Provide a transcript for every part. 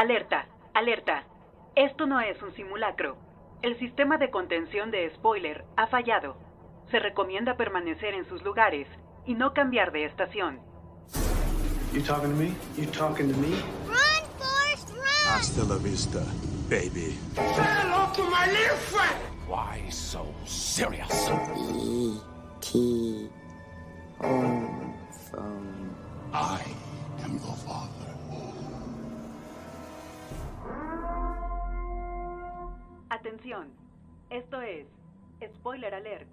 Alerta, alerta. Esto no es un simulacro. El sistema de contención de spoiler ha fallado. Se recomienda permanecer en sus lugares y no cambiar de estación. You talking to me? You talking to me? Run, Forrest, run! Hasta la vista, baby. Hello to my little friend! Why so serious? E.T. Home from... I Atención. Esto es Spoiler Alert.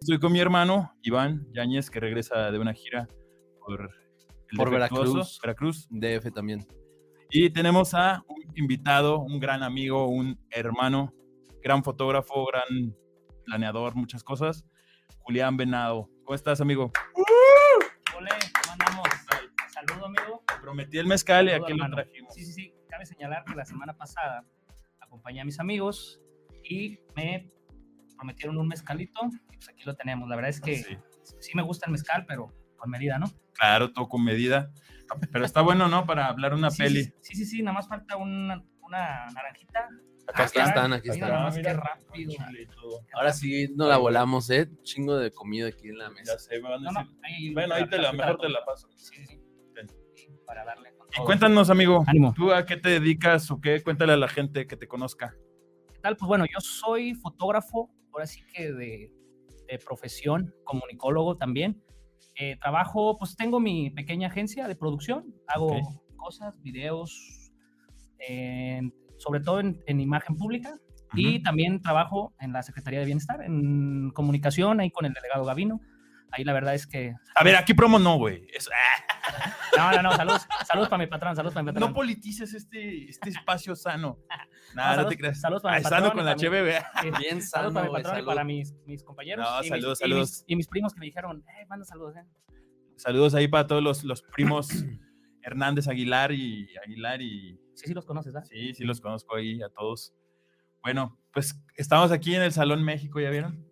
Estoy con mi hermano, Iván Yáñez, que regresa de una gira por, el Por defectuoso, Veracruz. Veracruz. DF también. Y tenemos a un invitado, un gran amigo, un hermano, gran fotógrafo, gran planeador, muchas cosas. Julián Venado. ¿Cómo estás, amigo? Ole, ¿cómo andamos? Saludo, amigo. Te prometí el mezcal y Saludo, aquí lo trajimos. Sí, sí, sí. Cabe señalar que la semana pasada acompañé a mis amigos y me prometieron un mezcalito y pues aquí lo tenemos. La verdad es que Sí. sí, me gusta el mezcal, pero con medida, ¿no? Claro, todo con medida. Pero está bueno, ¿no? Para hablar una Sí, peli. Sí, sí, sí, nada más falta una, una naranjita. Acá Ah, caray, están, aquí mira están. nada más Mira, qué rápido. chile. Ahora sí no la volamos, ¿eh? Chingo de comida aquí en la mesa. Ya sé, me van a No, decir. no, ahí, Bueno, ahí te la, mejor te la paso. Sí, sí, sí. Para darle Y cuéntanos, amigo, Ánimo. ¿tú a qué te dedicas o qué? Cuéntale a la gente que te conozca. ¿Qué tal? Pues bueno, yo soy fotógrafo, ahora sí que de, de profesión, comunicólogo también. Eh, trabajo, pues tengo mi pequeña agencia de producción, hago Ok. cosas, videos, sobre todo en, en imagen pública. Y Ujú. también trabajo en la Secretaría de Bienestar, en comunicación, ahí con el delegado Gavino. Ahí la verdad es que... A ver, aquí promo no, güey. Es- No, no, no, saludos, saludos para mi patrón, saludos para mi patrón. no politices este, este espacio sano. Nada, no, saludos- te creas. saludos para Ah, mi sano patrón con y la HBB. Bien Saludos sano, para mi patrón y para mis, mis compañeros. No, y mis- saludos, y mis- saludos. Y mis, primos que me dijeron, eh, manda saludos, eh. Saludos ahí para todos los, los primos Hernández Aguilar y Aguilar y Sí, sí los conoces, ¿verdad? sí, sí los conozco ahí a todos. Bueno, pues estamos aquí en el Salón México, ¿ya vieron?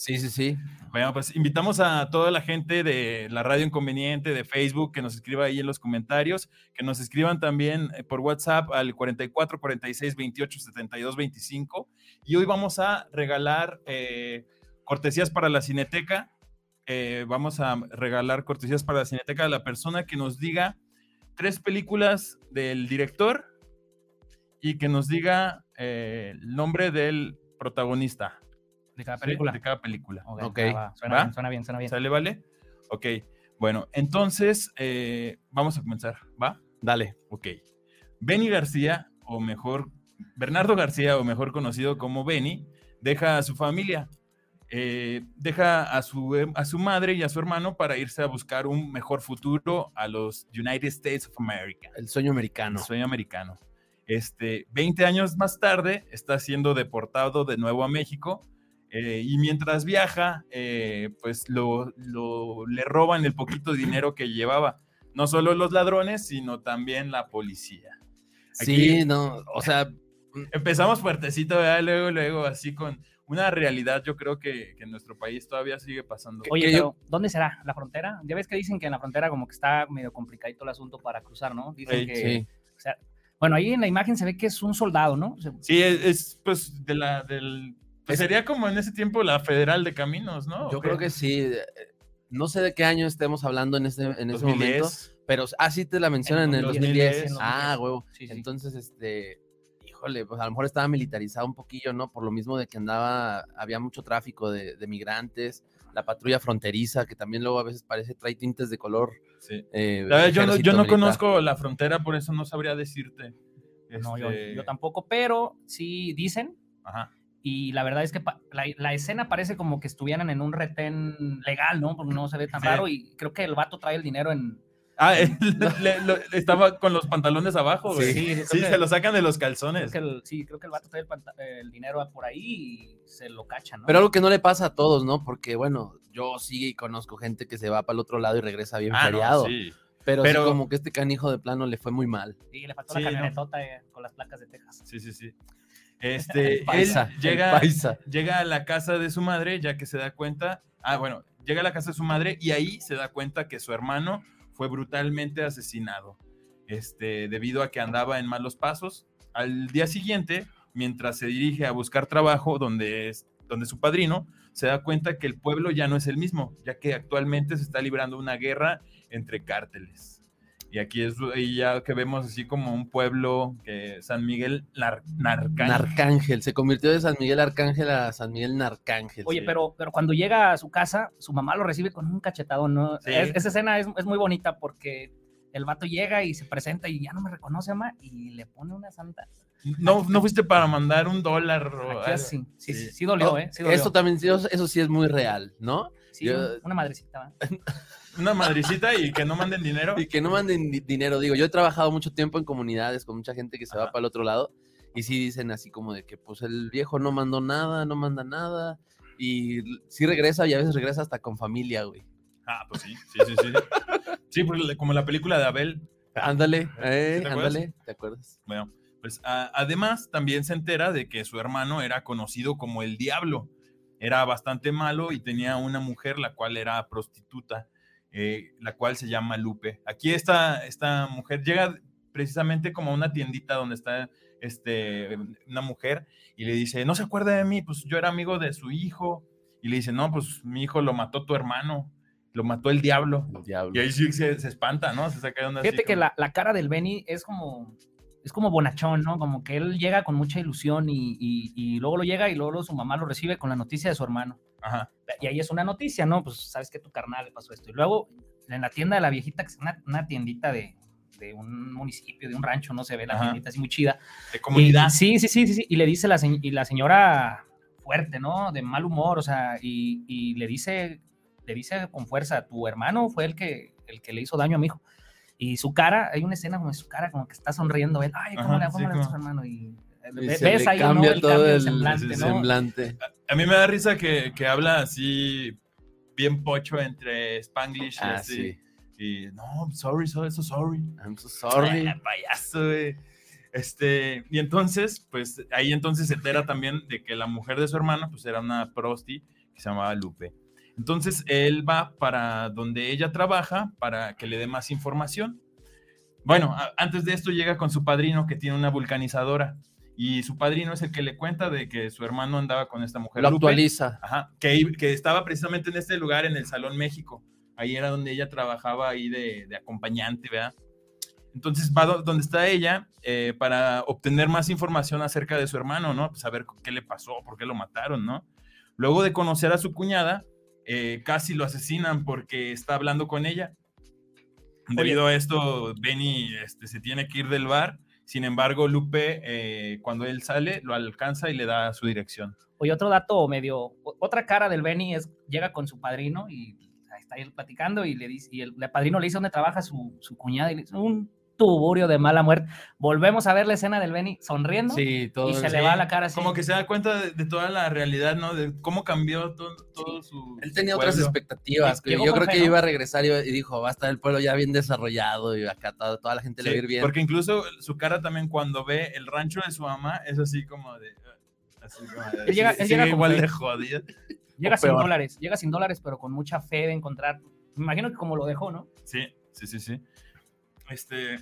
Sí, sí, sí. Bueno, pues invitamos a toda la gente de la Radio Inconveniente, de Facebook, que nos escriba ahí en los comentarios, que nos escriban también eh, por WhatsApp al 44 46 28 72 25. Y hoy vamos a regalar eh, cortesías para la Cineteca. Eh, vamos a regalar cortesías para la Cineteca a la persona que nos diga tres películas del director y que nos diga el nombre del protagonista De cada ¿sí? película. de cada película. Ok, Ok. va, va, Suena, ¿Va? bien, suena bien, suena bien. ¿Sale, vale? Ok. Bueno, entonces eh, vamos a comenzar, ¿va? Dale. Ok. Benny García, o mejor, Bernardo García, o mejor conocido como Benny, deja a su familia. eh, deja a su, a su madre y a su hermano para irse a buscar un mejor futuro a los United States of America. El sueño americano. El sueño americano. Este, 20 años más tarde está siendo deportado de nuevo a México eh, y mientras viaja, eh, pues lo, lo- le roban el poquito dinero que llevaba. No solo los ladrones, sino también la policía. Sí, no, o sea, Empezamos fuertecito, ¿verdad? Luego, luego, así con una realidad, yo creo que, que en nuestro país todavía sigue pasando. Oye, pero ¿dónde será? ¿La frontera? Ya ves que dicen que en la frontera como que está medio complicadito el asunto para cruzar, ¿no? Dicen Sí, que... sí. o sea, bueno, ahí en la imagen se ve que es un soldado, ¿no? O sea, Sí, es, es, pues de la del. Pues, Es- sería como en ese tiempo la Federal de Caminos, ¿no? yo ¿O creo qué? que sí. eh, No sé de qué año estemos hablando en ese, en ese momento, 2010. pero ah, sí te la mencionan en el 2010, 2010. en Ah, 2010. huevo. Sí, sí. Entonces, este, híjole, pues a lo mejor estaba militarizado un poquillo, ¿no? Por lo mismo de que andaba, había mucho tráfico de, de migrantes, la patrulla fronteriza, que también luego a veces parece, trae tintes de color. Sí. eh, La verdad, yo no, yo no conozco la frontera, por eso no sabría decirte. no, yo, Este, yo tampoco, pero sí dicen, Ajá. Y la verdad es que la, la escena parece como que estuvieran en un retén legal, ¿no? Porque no se ve tan Sí. raro y creo que el vato trae el dinero en... Ah, él le- lo- estaba con los pantalones abajo, güey. Sí, Sí, que- se lo sacan de los creo calzones. que el- sí, creo que el vato trae el, el dinero por ahí y se lo cachan, ¿no? Pero algo que no le pasa a todos, ¿no? Porque, bueno, yo sí conozco gente que se va para el otro lado y regresa bien Ah, no, feriado. sí. Pero, Pero- sí como que este canijo de plano le fue muy mal. Sí, le faltó Sí, la no. camionetota eh, con las placas de Texas. Sí, sí, sí. Este, paisa, él llega, llega a la casa de su madre, ya que se da cuenta. Ah, bueno, llega a la casa de su madre y ahí se da cuenta que su hermano fue brutalmente asesinado, este, debido a que andaba en malos pasos. Al día siguiente, mientras se dirige a buscar trabajo donde, es, donde su padrino, se da cuenta que el pueblo ya no es el mismo, ya que actualmente se está librando una guerra entre cárteles. Y aquí es y ya que vemos así como un pueblo que San Miguel Nar- Narcán. Narcángel, se convirtió de San Miguel Arcángel a San Miguel Narcángel. Oye, Sí. pero, pero cuando llega a su casa, su mamá lo recibe con un cachetadón, ¿no? Sí. Es- esa escena es, es muy bonita porque el vato llega y se presenta y ya no me reconoce, mamá, y le pone una santa. No, no fuiste para mandar un dólar o Aquí algo? así. Sí, sí, Sí. sí dolió, ¿eh? Sí dolió. Eso también, eso sí es muy real, ¿no? Sí, yo- una madrecita. ¿va? Una madricita y que no manden dinero. Y que no manden di- dinero. Digo, yo he trabajado mucho tiempo en comunidades con mucha gente que se va Ajá. para el otro lado y sí dicen así como de que pues el viejo no mandó nada, no manda nada y sí regresa y a veces regresa hasta con familia, güey. Ah, pues sí, sí, sí, sí. Sí, le- como la película de Abel. Ándale, eh, ¿te acuerdas? ándale, ¿te acuerdas? Bueno, pues a- además también se entera de que su hermano era conocido como el diablo. Era bastante malo y tenía una mujer la cual era prostituta, eh, la cual se llama Lupe. Aquí esta, esta mujer llega precisamente como a una tiendita donde está este, una mujer y le dice, no se acuerda de mí, pues yo era amigo de su hijo. Y le dice, no, pues mi hijo lo mató tu hermano, lo mató el diablo. El diablo. Y ahí sí se, se espanta, ¿no? Se saca de onda así Fíjate que como- la, la cara del Benny es como, es como bonachón, ¿no? Como que él llega con mucha ilusión y, y- y luego lo llega y luego su mamá lo recibe con la noticia de su hermano. Ajá. Y ahí es una noticia, ¿no? Pues sabes que tu carnal le pasó esto. Y luego en la tienda de la viejita, que es una, una tiendita de, de un municipio, de un rancho, no se ve la Ajá. tiendita así muy chida. De comunidad. Y- sí, sí, sí, sí, sí. Y le dice la, y la señora fuerte, ¿no? De mal humor, o sea, y, y le dice, le dice con fuerza, tu hermano fue el que, el que le hizo daño a mi hijo. Y su cara, hay una escena como su cara, como que está sonriendo, él, ay, ¿cómo Ajá, le cómo sí, le haces, como- hermano? Y, ves le ahí, ¿no? cambia El todo cambio el semblante, ¿no? semblante. A mí me da risa que, que habla así bien pocho entre Spanglish y Ah, así. sí. Y no, sorry, sorry, so sorry. I'm so sorry. Ah, payaso, güey. Este, y entonces, pues ahí entonces se entera también de que la mujer de su hermano, pues era una prosti que se llamaba Lupe. Entonces él va para donde ella trabaja para que le dé más información. Bueno, a- antes de esto llega con su padrino que tiene una vulcanizadora y su padrino es el que le cuenta de que su hermano andaba con esta mujer. Lo Lupe. actualiza. Ajá, que, que estaba precisamente en este lugar, en el Salón México. Ahí era donde ella trabajaba ahí de, de acompañante, ¿verdad? Entonces va do- donde está ella eh, para obtener más información acerca de su hermano, ¿no? Pues saber qué le pasó, por qué lo mataron, ¿no? Luego de conocer a su cuñada, eh, casi lo asesinan porque está hablando con ella. Debido a esto, Benny este, se tiene que ir del bar. Sin embargo, Lupe, eh, cuando él sale, lo alcanza y le da su dirección. Oye, otro dato medio, otra cara del Benny es, llega con su padrino y ahí está él platicando y le dice, y el, el padrino le dice dónde trabaja su, su cuñada y le dice, un tuburio de mala muerte. Volvemos a ver la escena del Benny sonriendo Sí, todo. y se Sí, le va la cara así. Como que se da cuenta de, de toda la realidad, ¿no? De cómo cambió todo, todo su. Él tenía su otras expectativas. que yo creo fe, que ¿no? iba a regresar y, y dijo, va a estar el pueblo ya bien desarrollado y acá toda, toda la gente le va a ir bien. Porque incluso su cara también cuando ve el rancho de su mamá es así como de. Así como de Él llega- sí, él sigue llega con igual fe. de jodido. llega o sin peor. dólares, llega sin dólares, pero con mucha fe de encontrar. Me imagino que como lo dejó, ¿no? Sí, sí, sí, sí. Este.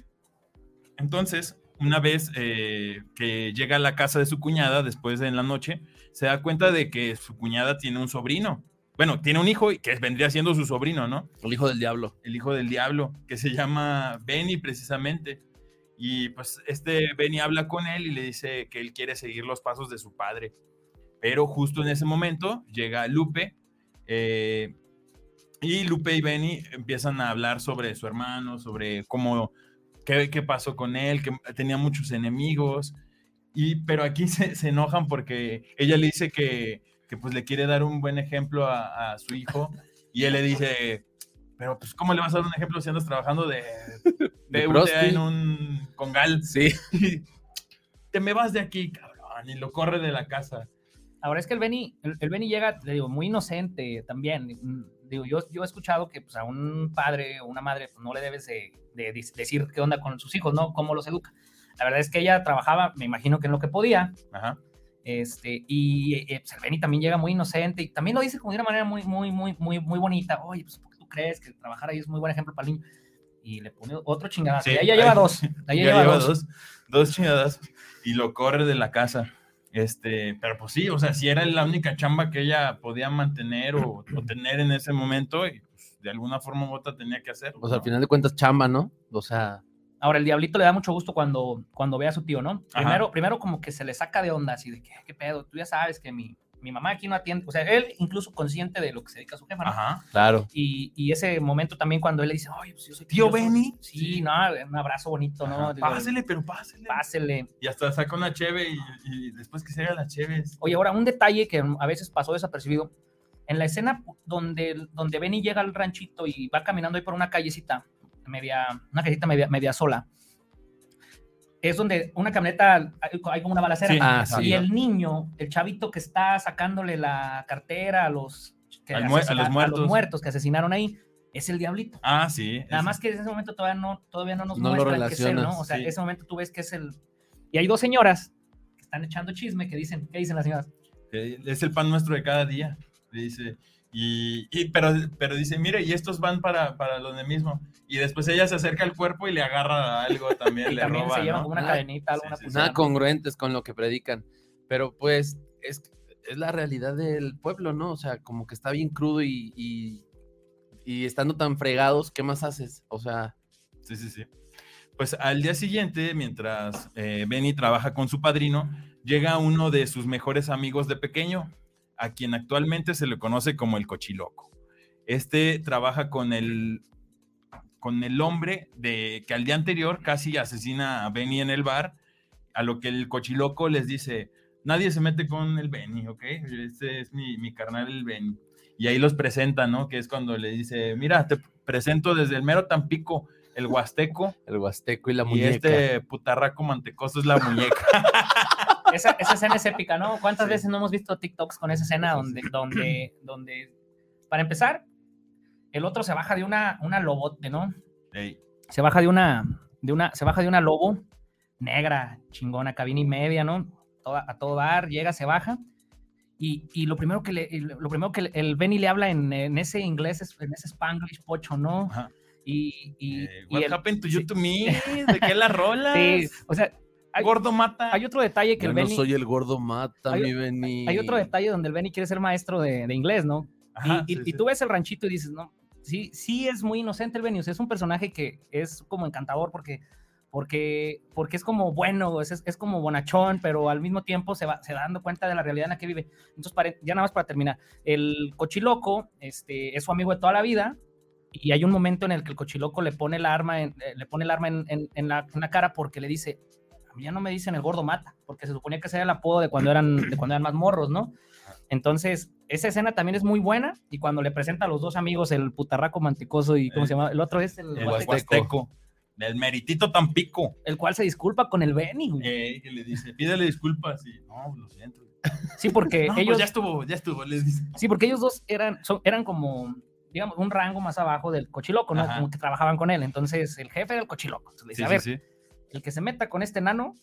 Entonces, una vez eh, que llega a la casa de su cuñada, después de en la noche, se da cuenta de que su cuñada tiene un sobrino. Bueno, tiene un hijo y que vendría siendo su sobrino, ¿no? El hijo del diablo. el hijo del diablo, que se llama Benny precisamente. Y pues este Benny habla con él y le dice que él quiere seguir los pasos de su padre. Pero justo en ese momento llega Lupe eh, y Lupe y Benny empiezan a hablar sobre su hermano, sobre cómo, qué, qué pasó con él, que tenía muchos enemigos. Y, pero aquí se, se enojan porque ella le dice que, que pues le quiere dar un buen ejemplo a, a su hijo y él le dice, pero pues ¿cómo le vas a dar un ejemplo si andas trabajando de, De de prosti. en un congal? Sí. Te me vas de aquí, cabrón, y lo corre de la casa. Ahora es que el Benny, el, el Benny llega, le digo, muy inocente también. Digo, yo, yo he escuchado que pues, a un padre o una madre pues, no le debes de, decir qué onda con sus hijos, ¿no? Cómo los educa. La verdad es que ella trabajaba, me imagino que en lo que podía, Ajá. este, y eh, pues, el Benny también llega muy inocente y también lo dice como de una manera muy, muy, muy, muy, muy bonita. Oye, pues, ¿por qué tú crees que trabajar ahí es muy buen ejemplo para el niño? y le pone otro chingadazo. Sí, y ahí ya lleva dos. Ahí ya Ya lleva lleva dos. dos, dos chingadas y lo corre de la casa. Este, pero pues sí, o sea, si era la única chamba que ella podía mantener o, o tener en ese momento, y pues, de alguna forma u otra tenía que hacerlo. O sea, al final de cuentas, chamba, ¿no? O sea, Ahora, el diablito le da mucho gusto cuando, cuando ve a su tío, ¿no? Ajá. Primero, primero como que se le saca de onda, así de que, ¿qué pedo? Tú ya sabes que mi, mi mamá aquí no atiende. O sea, él incluso consciente de lo que se dedica a su jefa, ¿no? Ajá. claro. Y, y ese momento también cuando él le dice, oye, pues yo soy Tío yo soy-". Benny. Sí, no, un abrazo bonito, ¿no? Digo, Pásele, pero pásele. Pásele. Y hasta saca una cheve y, y después que se haga la cheve. Oye, ahora, un detalle que a veces pasó desapercibido. En la escena donde, donde Benny llega al ranchito y va caminando ahí por una callecita, media, una callecita media, media sola, es donde una camioneta, hay, como una balacera. Sí. Ah, y el niño, el chavito que está sacándole la cartera a los, que Al a los muertos. que asesinaron ahí, es el diablito. Ah, sí. Nada más que en ese momento todavía no, todavía no nos No lo muestran que es él, ¿no? O sea, sí. en ese momento tú ves que es el... Y hay dos señoras que están echando chisme que dicen, ¿qué dicen las señoras? es el pan nuestro de cada día. Dice, y, y- pero, pero dice, mire, y estos van para, para donde mismo. Y después ella se acerca al cuerpo y le agarra algo también, Y le también roba, se llevan ¿no? como una Ah, cadenita, sí, alguna sí, sí. pulsera. Nada congruentes con lo que predican. Pero pues es, es la realidad del pueblo, ¿no? O sea, como que está bien crudo y, y, y estando tan fregados, ¿qué más haces? O sea, Sí, sí, sí. Pues al día siguiente, mientras eh, Benny trabaja con su padrino, llega uno de sus mejores amigos de pequeño, a quien actualmente se le conoce como el cochiloco. Este trabaja con el, con el hombre de, que al día anterior casi asesina a Benny en el bar, a lo que el cochiloco les dice, nadie se mete con el Benny, ¿ok? Este es mi, mi carnal el Benny. Y ahí los presenta, ¿no? Que es cuando le dice, mira, te presento desde el mero Tampico, el Huasteco, el huasteco y la y muñeca. este putarraco mantecoso es la muñeca. Esa, esa escena es épica, ¿no? ¿Cuántas Sí. veces no hemos visto TikToks con esa escena donde, donde, donde, para empezar, el otro se baja de una, una lobote, ¿no? Ey, Se baja de una, de una, se baja de una lobo negra, chingona, cabina y media, ¿no? Toda- a todo dar, llega, se baja. Y, y lo primero que le, y lo primero que el- el Benny le habla en, en ese inglés, en ese spanglish pocho, ¿no? ajá. Y, y, Eh, y what el- happened to you sí. to me? ¿De qué la rola? sí, o sea, hay- Gordo mata. hay otro detalle que Yo el no Benny, soy el gordo mata, Hay- mi Benny. hay otro detalle donde el Benny quiere ser maestro de, de inglés, ¿no? Ajá, y, y- sí, y sí. tú ves el ranchito y dices, no, sí, sí es muy inocente el Benny, o sea, es un personaje que es como encantador porque, porque, porque es como bueno, es, es como bonachón, pero al mismo tiempo se va, se va dando cuenta de la realidad en la que vive. Entonces, pare- ya nada más para terminar, el cochiloco este, es su amigo de toda la vida y hay un momento en el que el cochiloco le pone el arma en, eh, le pone el arma en, en- en la, en la cara porque le dice, ya no me dicen el gordo mata, porque se suponía que ese era el apodo de cuando eran, de cuando eran más morros, ¿no? Entonces, esa escena también es muy buena. Y cuando le presenta a los dos amigos, el putarraco manticoso y ¿cómo Eh, se llama? El otro es el, El huasteco, Huasteco. El meritito Tampico. el cual se disculpa con el Benny. güey. Ey, que le dice, pídele disculpas. Y, no, lo siento. Sí, porque No, pues ellos, ya estuvo, ya estuvo, les dice. sí, porque ellos dos eran, son- eran como, digamos, un rango más abajo del cochiloco, ¿no? Ajá. Como que trabajaban con él. Entonces, el jefe era el cochiloco. Entonces, le dice, Sí, a sí, ver, sí. El que se meta con este nano,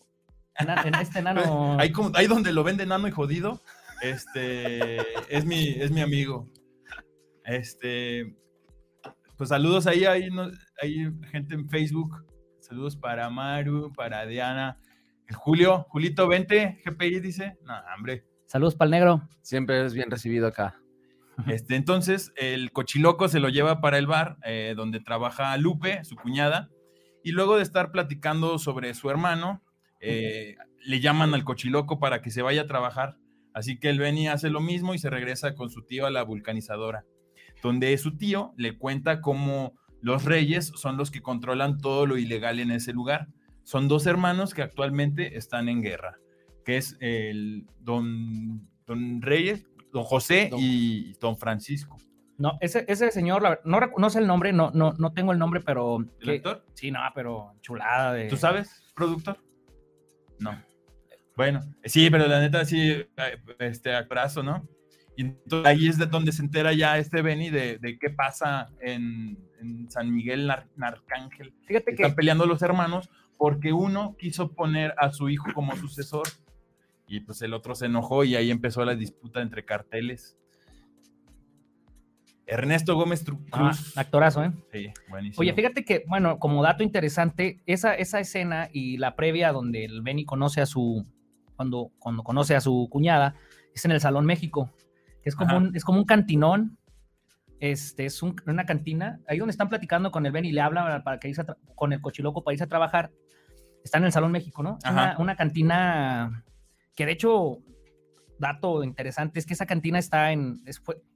na- en este nano. Ahí, como- ahí donde lo vende nano y jodido, este, es mi, es mi amigo. Este, pues saludos ahí, hay, no- hay gente en Facebook. Saludos para Maru, para Diana. El Julio, Julito, vente, GPI dice. No, hombre. Saludos para el negro. Siempre eres bien recibido acá. Este, entonces, el cochiloco se lo lleva para el bar eh, donde trabaja Lupe, su cuñada, y luego de estar platicando sobre su hermano, eh, le llaman al cochiloco para que se vaya a trabajar. Así que el Benny hace lo mismo y se regresa con su tío a la vulcanizadora, donde su tío le cuenta cómo los reyes son los que controlan todo lo ilegal en ese lugar. Son dos hermanos que actualmente están en guerra, que es el don, don Reyes, don José Don- y don Francisco. No, ese, ese señor, la no, no sé el nombre, no, no, no tengo el nombre, pero. ¿El que- actor? Sí, no, pero chulada de. ¿Tú sabes, productor? No. Bueno, sí, pero la neta sí, eh, este actorazo, ¿no? Y entonces ahí es de donde se entera ya este Benny de, de qué pasa en, en San Miguel Nar- Arcángel. Fíjate que. Están peleando los hermanos porque uno quiso poner a su hijo como sucesor y pues el otro se enojó y ahí empezó la disputa entre carteles. Ernesto Gómez Ah, Cruz. actorazo, ¿eh? Sí, buenísimo. Oye, fíjate que, bueno, como dato interesante, esa, esa escena y la previa donde el Benny conoce a su, cuando, cuando conoce a su cuñada, es en el Salón México, que es como, Ajá. un, es como un cantinón, este, es un- una cantina, ahí donde están platicando con el Benny, le hablan para que irse a con el cochiloco para irse a trabajar, está en el Salón México, ¿no? Una, una cantina que de hecho, dato interesante, es que esa cantina está en,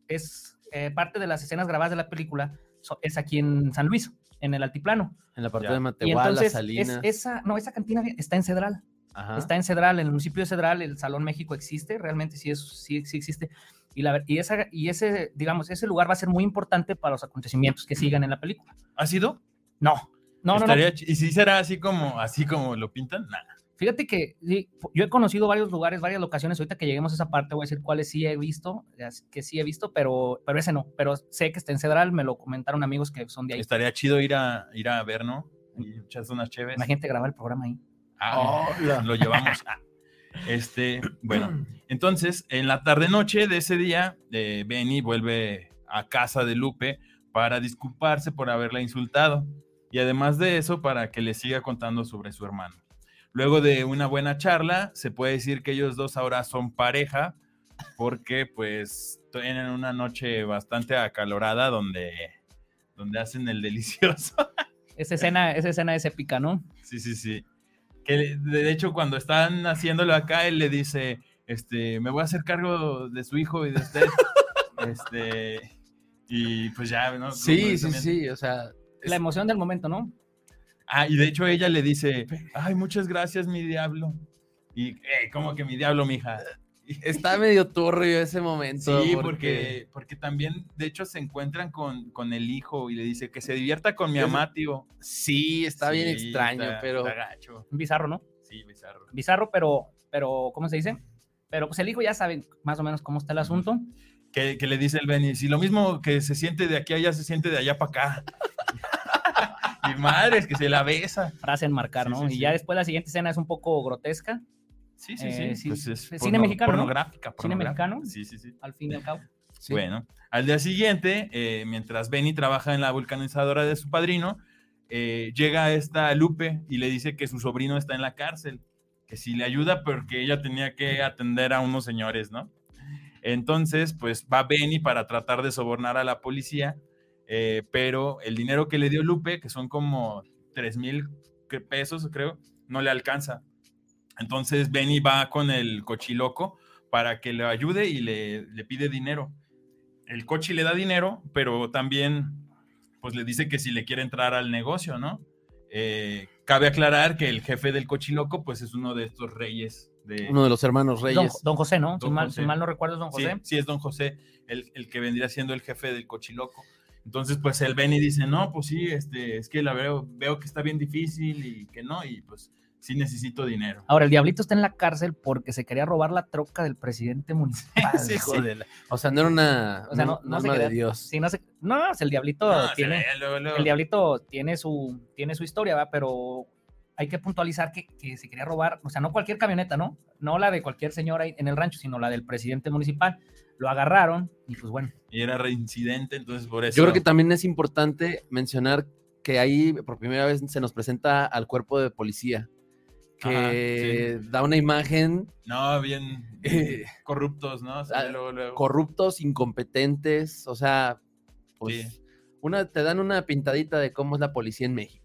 es eh, parte de las escenas grabadas de la película, so- es aquí en San Luis, en el altiplano. En la parte Ya. de Matehuala, es- Salinas. esa, no, esa cantina está en Cedral. Ajá. Está en Cedral, en el municipio de Cedral, el Salón México existe, realmente sí, es, sí, sí existe. Y, la, y, esa, y ese, digamos, ese lugar va a ser muy importante para los acontecimientos que sigan en la película. ¿Ha sido? No, no, no, no. Estaría ch- ¿Y si será así como, así como lo pintan? Nah. Fíjate que sí, yo he conocido varios lugares, varias locaciones. Ahorita que lleguemos a esa parte, voy a decir cuáles sí he visto, que sí he visto, pero, pero ese no. Pero sé que está en Cedral, me lo comentaron amigos que son de ahí. Estaría chido ir a, ir a ver, ¿no? Y echarse unas chéves. Imagínate grabar el programa ahí. Ah, lo llevamos. Ah. Este, bueno, entonces, en la tarde-noche de ese día, eh, Benny vuelve a casa de Lupe para disculparse por haberla insultado y además de eso, para que le siga contando sobre su hermano. Luego de una buena charla, se puede decir que ellos dos ahora son pareja porque pues tienen una noche bastante acalorada donde, donde hacen el delicioso. Esa escena, esa escena es épica, ¿no? Sí, sí, sí. Que de hecho cuando están haciéndolo acá, él le dice, este, me voy a hacer cargo de su hijo y de usted. este, y pues ya, ¿no? Sí, sí, También- sí, o sea, La emoción del momento, ¿no? Ah, y de hecho ella le dice, ay, muchas gracias, mi diablo. Y, "Eh, ¿cómo que mi diablo, mija? está medio turbio ese momento. Sí, porque, porque también, de hecho, se encuentran con, con el hijo y le dice que se divierta con mi mamá, tío. Sí, está bien extraño, está- pero... está gacho. Bizarro, ¿no? Sí, bizarro. Bizarro, pero, pero, ¿cómo se dice? Pero pues el hijo ya sabe más o menos cómo está el asunto. que, que le dice el Benny, si lo mismo que se siente de aquí a allá, se siente de allá para acá. Y madres, que se la besa. Frase enmarcar, Sí, ¿no? sí, y sí. ya después la siguiente escena es un poco grotesca, Sí, sí, Eh, sí. sí, Pues es es cine mexicano, ¿no? Pornográfica, Cine mexicano. Sí, sí, sí. al fin y al cabo. sí. Bueno, al día siguiente, eh, mientras Benny trabaja en la vulcanizadora de su padrino, eh, llega esta Lupe y le dice que su sobrino está en la cárcel, que si le ayuda porque ella tenía que atender a unos señores, ¿no? Entonces, pues va Benny para tratar de sobornar a la policía, eh, pero el dinero que le dio Lupe, que son como 3 mil pesos, creo, no le alcanza. Entonces Benny va con el cochiloco para que le ayude y le, le pide dinero. El cochi le da dinero, pero también pues le dice que si le quiere entrar al negocio, ¿no? Eh, cabe aclarar que el jefe del cochiloco pues es uno de estos reyes de... Uno de los hermanos reyes. don José, ¿no? si, mal, José. si mal no recuerdo es Don Sí, José. sí, es don José, el, el que vendría siendo el jefe del cochiloco. Entonces, pues el Benny dice, no, pues sí, este, es que la veo, veo que está bien difícil y que no, y pues sí necesito dinero. Ahora, el diablito está en la cárcel porque se quería robar la troca del presidente municipal. Sí, hijo sí. de la- O sea, no era una, O sea, no, una no se quería- de Dios. Sí, no, se- no, no, el diablito No, tiene, ve, luego, luego. el diablito tiene su, tiene su historia, ¿va? Pero hay que puntualizar que, que se quería robar, o sea, no cualquier camioneta, ¿no? No la de cualquier señora ahí en el rancho, sino la del presidente municipal. Lo agarraron y pues bueno, Y era reincidente, entonces por eso... Yo creo que también es importante mencionar que ahí por primera vez se nos presenta al cuerpo de policía, que da una imagen No, bien Eh, corruptos, ¿no? O sea, ah, luego, luego. corruptos, incompetentes, o sea, pues Sí. una, te dan una pintadita de cómo es la policía en México.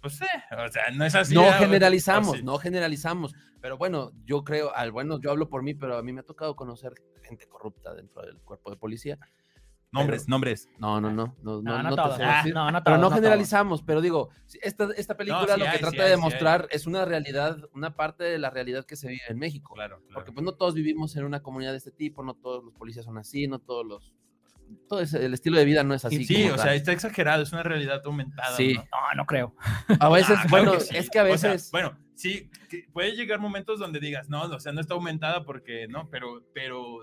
Pues sí, o sea, no es así. no generalizamos, sí. no generalizamos, pero bueno, yo creo, al bueno, yo hablo por mí, pero a mí me ha tocado conocer gente corrupta dentro del cuerpo de policía. Nombres, nombres. No, no, no, no, no, no, no, todos, ah, decir. no, no pero no no generalizamos, pero digo, esta, esta película sí lo que hay, sí trata hay, de sí mostrar es una realidad, una parte de la realidad que se vive en México. Claro, claro. Porque pues no todos vivimos en una comunidad de este tipo, no todos los policías son así, no todos los... Todo ese- el estilo de vida no es así. sí, o tal. sea, está exagerado, es una realidad aumentada. Sí. ¿no? no, no creo. A veces, Ah, claro bueno, que sí. es que a O sea, veces... bueno, sí, que puede llegar momentos donde digas, no, o sea, no está aumentada porque, no, pero, pero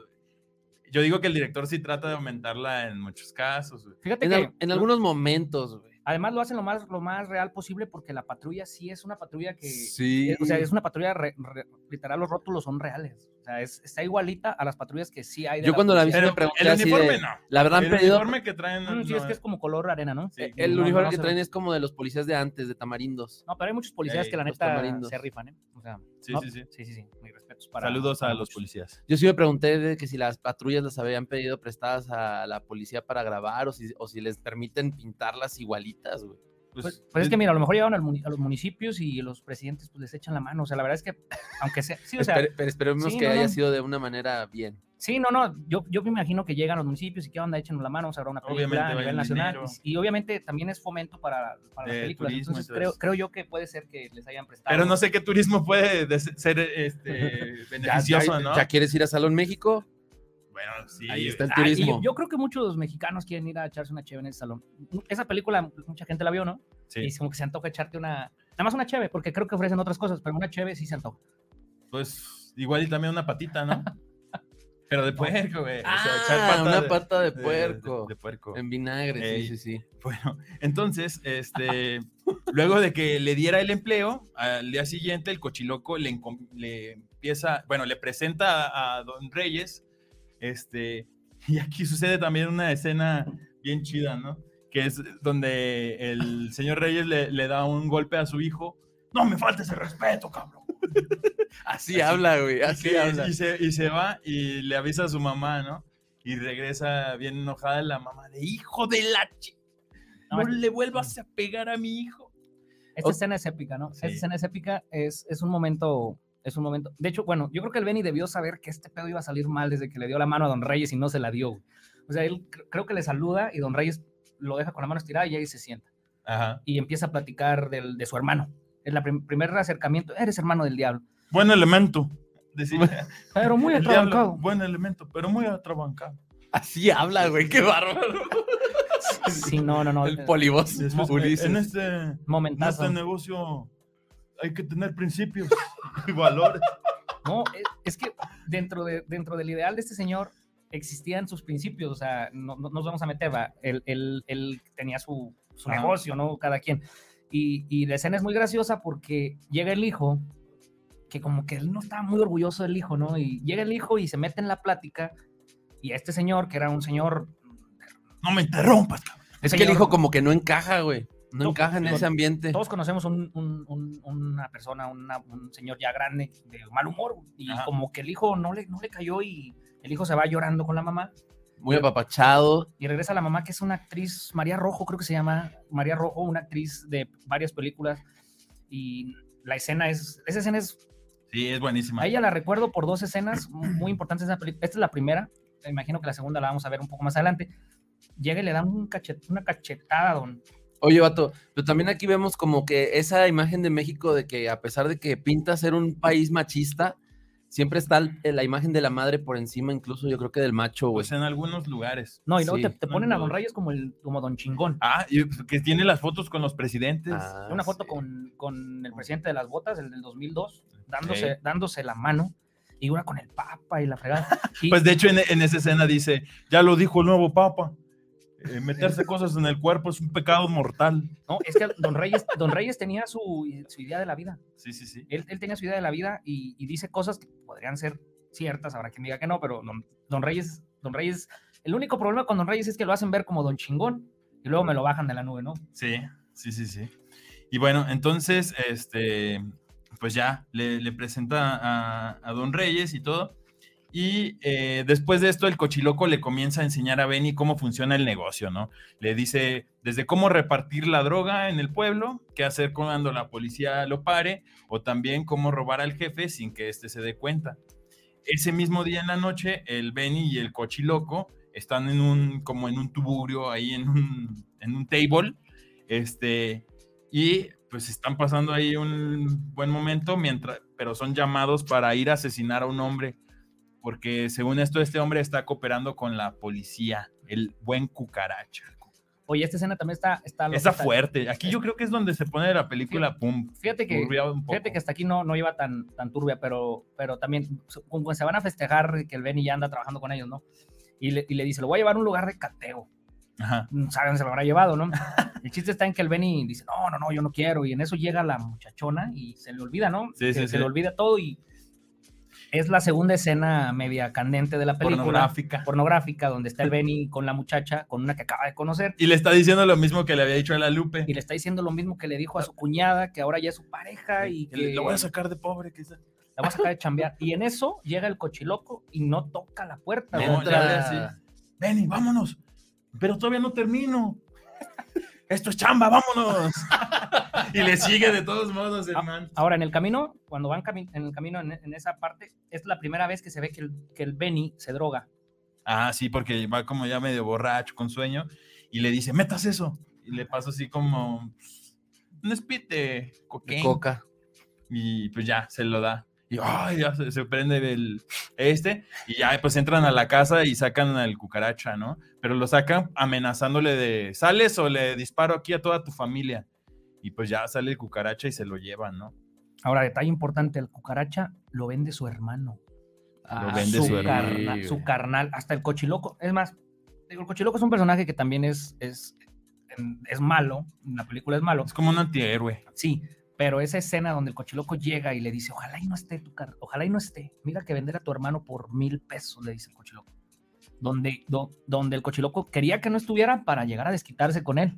yo digo que el director sí trata de aumentarla en muchos casos. güey. Fíjate en, que al- en algunos momentos, güey. Además lo hacen lo más, lo más real posible porque la patrulla sí es una patrulla que... Sí. eh, O sea, es una patrulla, re- re- literal, los rótulos son reales. O sea, es- está igualita a las patrullas que sí hay. de Yo cuando la vi me pregunté el así uniforme de- no. La verdad han el pedido... uniforme que traen. Mm, sí, no, es que es como color arena, ¿no? Sí. El No, uniforme no que traen es como de los policías de antes, de Tamarindos. No, pero hay muchos policías que la neta se rifan, ¿eh? O sea, Sí, ¿no? sí, sí. Sí, sí, sí. Mis respetos para. Saludos a los policías. Yo sí me pregunté de que si las patrullas las habían pedido prestadas a la policía para grabar o si, o si les permiten pintarlas igualitas, güey. Pues, pues es que mira, a lo mejor llegaron a los municipios y los presidentes pues les echan la mano. O sea, la verdad es que, aunque sea. Sí, o sea, pero esperemos sí, que no, haya no. sido de una manera bien. Sí, no, no, yo, yo me imagino que llegan a los municipios y qué onda, échenos la mano, vamos a una película Obviamente a nivel el nacional. Y, y obviamente también es fomento para, para las películas. turismo Entonces creo, creo yo que puede ser que les hayan prestado. Pero no sé qué turismo puede ser este, Ya, beneficioso, ya- ¿no? ¿Ya quieres ir a Salón México? Bueno, sí. Ahí está el Ah, turismo. yo creo que muchos mexicanos quieren ir a echarse una cheve en ese salón. Esa película, mucha gente la vio, ¿no? Sí. Y como que se antoja echarte una. Nada más una cheve, porque creo que ofrecen otras cosas, pero una cheve sí se antoja. Pues igual y también una patita, ¿no? Pero de puerco, güey. o sea, echar Ah, pata una de- pata de puerco. De, de puerco. En vinagre, sí, sí, sí. Bueno, entonces, este, luego de que le diera el empleo, al día siguiente el cochiloco le, le empieza, bueno, le presenta a, a Don Reyes, este, y aquí sucede también una escena bien chida, ¿no? Que es donde el señor Reyes le, le da un golpe a su hijo. No me faltes el respeto, cabrón. Así habla, güey, Y, así que- habla. y se, y se va y le avisa a su mamá, ¿no? Y regresa bien enojada la mamá de hijo de la chi- No, No es- le vuelvas a pegar a mi hijo. Esta escena es épica, ¿no? Sí. Esta escena es épica, es, es un momento, es un momento. De hecho, bueno, yo creo que el Benny debió saber que este pedo iba a salir mal desde que le dio la mano a Don Reyes y no se la dio. güey. O sea, él cre- creo que le saluda y Don Reyes lo deja con la mano estirada y ahí se sienta. Ajá. Y empieza a platicar del, de su hermano. Es la prim- primer acercamiento. Eres hermano del diablo. Buen elemento. Decía, Pero muy el diablo, atrabancado. buen elemento, pero muy atrabancado. Así habla, güey, qué bárbaro. Sí, no, no, no. El polibos en este, en este negocio hay que tener principios y valores. No, es, es que dentro, de, dentro del ideal de este señor existían sus principios, o sea, no, no nos vamos a meter, va, él, él- él tenía su, su negocio, ¿no? Cada quien. Y, y la escena es muy graciosa porque llega el hijo, que como que él no estaba muy orgulloso del hijo, ¿no? Y llega el hijo y se mete en la plática y a este señor, que era un señor... No me interrumpas, cabrón. Es que el hijo como que no encaja, güey. No No, encaja en digo, ese ambiente. Todos conocemos un- un- un- una persona, una- un señor ya grande de mal humor y Ajá. como que el hijo no le, no le cayó y el hijo se va llorando con la mamá Muy apapachado. y regresa la mamá que es una actriz, María Rojo creo que se llama, María Rojo, una actriz de varias películas y la escena es, esa escena es, Sí, es buenísima. a ella la recuerdo por dos escenas muy importantes de esa película, esta es la primera, me imagino que la segunda la vamos a ver un poco más adelante, llega y le da un cachet- una cachetada a don, Oye, vato, pero también aquí vemos como que esa imagen de México de que a pesar de que pinta ser un país machista, siempre está el- la imagen de la madre por encima, incluso yo creo que del macho, güey. Pues en algunos lugares. no, y luego Sí, te, te no, ponen a don Reyes como, el, como don chingón. Ah, y que tiene las fotos con los presidentes. Ah, una foto sí. con, con el presidente de las botas, el del 2002, dándose, dándose la mano, y una con el papa y la fregada. Y- Pues de hecho en, en esa escena dice, ya lo dijo el nuevo papa, eh, meterse cosas en el cuerpo es un pecado mortal. no, es que Don Reyes, Don Reyes tenía su, su idea de la vida. Sí, sí, sí. Él, él tenía su idea de la vida y, y dice cosas que podrían ser ciertas, habrá quien diga que no, pero Don, don Reyes, Don Reyes, el único problema con Don Reyes es que lo hacen ver como Don Chingón y luego me lo bajan de la nube, ¿no? Sí, sí, sí, sí. Y bueno, entonces, este, pues ya le, le presenta a, a Don Reyes y todo. Y eh, después de esto, el cochiloco le comienza a enseñar a Benny cómo funciona el negocio, ¿no? Le dice desde cómo repartir la droga en el pueblo, qué hacer cuando la policía lo pare, o también cómo robar al jefe sin que éste se dé cuenta. Ese mismo día en la noche, el Benny y el cochiloco están en un, como en un tuburio, ahí en un, en un table, este, y pues están pasando ahí un buen momento, mientras, pero son llamados para ir a asesinar a un hombre, porque según esto, este hombre está cooperando con la policía, el buen cucaracha. Oye, esta escena también está... Está, Está fuerte. Aquí yo creo que es donde se pone la película, pum, Fíjate que, un poco. fíjate que hasta aquí no, no iba tan, tan turbia, pero, pero también como se van a festejar que el Benny ya anda trabajando con ellos, ¿no? Y le, y le dice, lo voy a llevar a un lugar de cateo. Ajá. saben, se lo habrá llevado, ¿no? El chiste está en que el Benny dice, no, no, no, yo no quiero. Y en eso llega la muchachona y se le olvida, ¿no? Sí, se, sí, se sí. le olvida todo y es la segunda escena media candente de la película. Pornográfica. Pornográfica, donde está el Benny con la muchacha, con una que acaba de conocer. Y le está diciendo lo mismo que le había dicho a la Lupe. Y le está diciendo lo mismo que le dijo a su cuñada, que ahora ya es su pareja y Que Lo voy a sacar de pobre. Que sea. la voy a sacar de chambear. Y en eso llega el cochiloco y no toca la puerta. No. Benny, vámonos. Pero todavía no termino. Esto es chamba, vámonos. y le sigue de todos modos el Ah, man. Ahora, en el camino, cuando van cami- en el camino, en, en esa parte, es la primera vez que se ve que el, que el Benny se droga. Ah, sí, porque va como ya medio borracho, con sueño, y le dice, metas eso. Y le pasa así como pues, un speed de De coca. y pues ya, se lo da. Y ay, ya se, se prende el este, y ya pues entran a la casa y sacan al cucaracha, ¿no? Pero lo sacan amenazándole de, ¿sales o le disparo aquí a toda tu familia? Y pues ya sale el cucaracha y se lo llevan, ¿no? Ahora, detalle importante, el cucaracha lo vende su hermano. Ah, vende su, su hermano. carna- su carnal, hasta el cochiloco. Es más, digo, el cochiloco es un personaje que también es, es, es malo, en la película es malo, Es como un antihéroe. sí, pero esa escena donde el cochiloco llega y le dice, ojalá y no esté tu car ojalá y no esté, mira que vender a tu hermano por mil pesos, le dice el cochiloco. Donde, do- donde el cochiloco quería que no estuviera para llegar a desquitarse con él,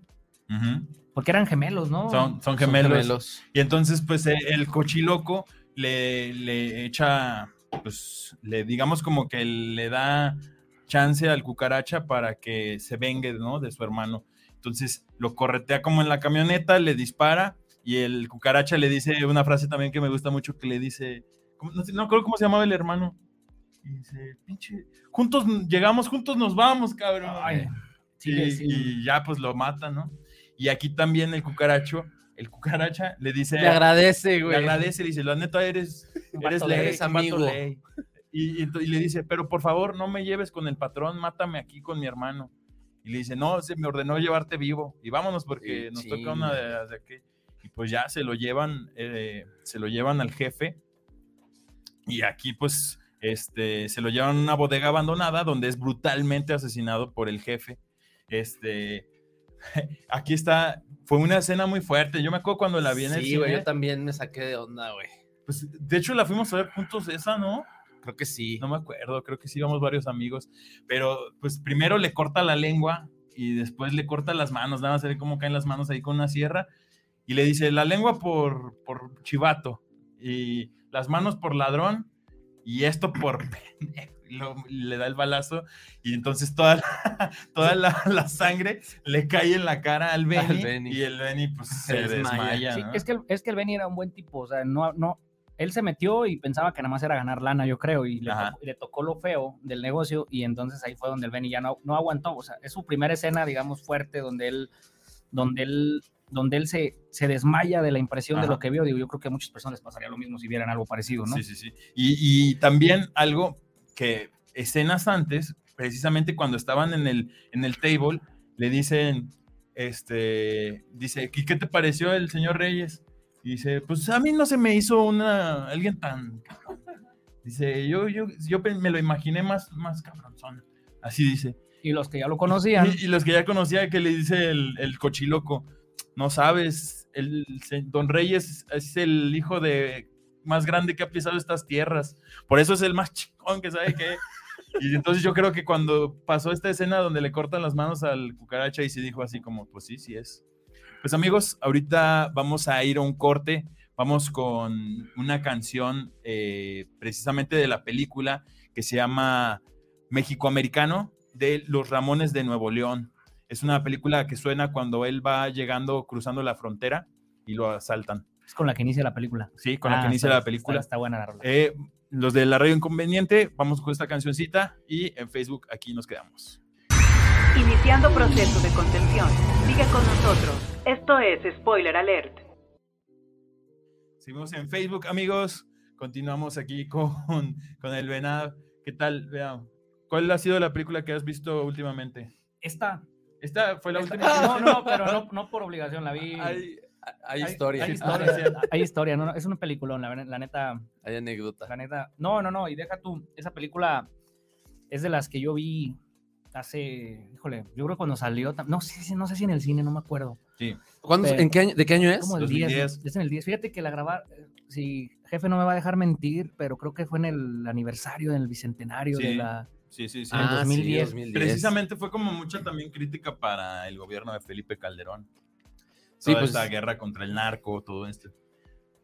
porque eran gemelos, ¿no? Son, son Son gemelos. Y entonces, pues, eh, el cochiloco le, le echa, pues, le digamos como que le da chance al cucaracha para que se vengue, ¿no? De su hermano. Entonces, lo corretea como en la camioneta, le dispara y el cucaracha le dice una frase también que me gusta mucho que le dice, ¿cómo- no, no creo cómo se llamaba el hermano. Y dice, pinche, juntos llegamos, juntos nos vamos, cabrón. Ay, y, ya pues lo mata, ¿no? Y aquí también el cucaracho, el cucaracha le dice, Le agradece, le güey. agradece, le dice, la neta eres, eres ley, eres amigo". ley". Y, y ento- y le dice, pero por favor no me lleves con el patrón, mátame aquí con mi hermano. Y le dice, no, se me ordenó llevarte vivo y vámonos porque nos toca una de las de aquí. Pues ya se lo llevan, eh, se lo llevan al jefe. Y aquí pues este, se lo llevan a una bodega abandonada donde es brutalmente asesinado por el jefe. Este, aquí está, fue una escena muy fuerte. Yo me acuerdo cuando la vi en el Sí, güey, cine. yo también me saqué de onda, güey. Pues, de hecho, la fuimos a ver juntos esa, ¿no? Creo que sí. No me acuerdo, creo que sí íbamos varios amigos. Pero, pues, primero le corta la lengua y después le corta las manos. Nada más se ve cómo caen las manos ahí con una sierra. Y le dice, la lengua por, por chivato y las manos por ladrón y esto por pendejo. Lo- le da el balazo y entonces toda la, toda la, la sangre le cae en la cara al Benny, Benny. y el Benny pues se, Se desmaya. desmaya. Sí, ¿no? es, que el, es que el Benny era un buen tipo, o sea, no, no, él se metió y pensaba que nada más era ganar lana, yo creo, y le, tocó, y le tocó lo feo del negocio, y entonces ahí fue donde el Benny ya no, no aguantó, o sea, es su primera escena, digamos, fuerte, donde él, donde él, donde él se, se desmaya de la impresión de lo que vio, digo, yo creo que a muchas personas les pasaría lo mismo si vieran algo parecido, ¿no? Sí, sí, sí. Y, y también algo que escenas antes, precisamente cuando estaban en el, en el table, le dicen, este, dice, ¿y qué te pareció el señor Reyes? Y dice, pues a mí no se me hizo una, alguien tan, cabrón". dice, yo, yo, yo me lo imaginé más, más cabronzón. Así dice. Y los que ya lo conocían, Y, y los que ya conocía que le dice el, el cochiloco, no sabes, el, Don Reyes es el hijo de más grande que ha pisado estas tierras, por eso es el más chingón que sabe que... Y entonces yo creo que cuando pasó esta escena donde le cortan las manos al cucaracha y se dijo así como, pues sí, sí es. Pues amigos, ahorita vamos a ir a un corte, vamos con una canción eh, precisamente de la película que se llama México Americano de Los Ramones de Nuevo León. Es una película que suena cuando él va llegando, cruzando la frontera y lo asaltan. es con la que inicia la película. Sí, con la Ah, que inicia está- la película. Está, está buena la rola. Eh, los de la radio inconveniente, vamos con esta cancioncita y en Facebook aquí nos quedamos. Iniciando proceso de contención. Sigue con nosotros. Esto es Spoiler Alert. Seguimos en Facebook, amigos. Continuamos aquí con, con el Venado. ¿Qué tal? Vean. ¿Cuál ha sido la película que has visto últimamente? Esta, Esta fue la última. no, no, pero no, no por obligación, la vi. Hay, hay Hay- historia. Hay Ah, historia, sí. hay historia, no, no, es un peliculón, la, la neta, Hay anécdota. la neta. No, no, no, y deja tú, esa película es de las que yo vi hace, híjole, yo creo que cuando salió, no sé, si- no sé si en el cine, no me acuerdo. Sí. ¿Cuándo- Pero- ¿En qué año, ¿De qué año es? Como el 10, 2010. es en el 10. Fíjate que la grabar, si jefe no me va a dejar mentir, pero creo que fue en el aniversario del bicentenario de la... Sí, sí, sí. en el 2010. 2010. Precisamente fue como mucha también crítica para el gobierno de Felipe Calderón. Sí, Toda pues- esta guerra contra el narco, todo esto.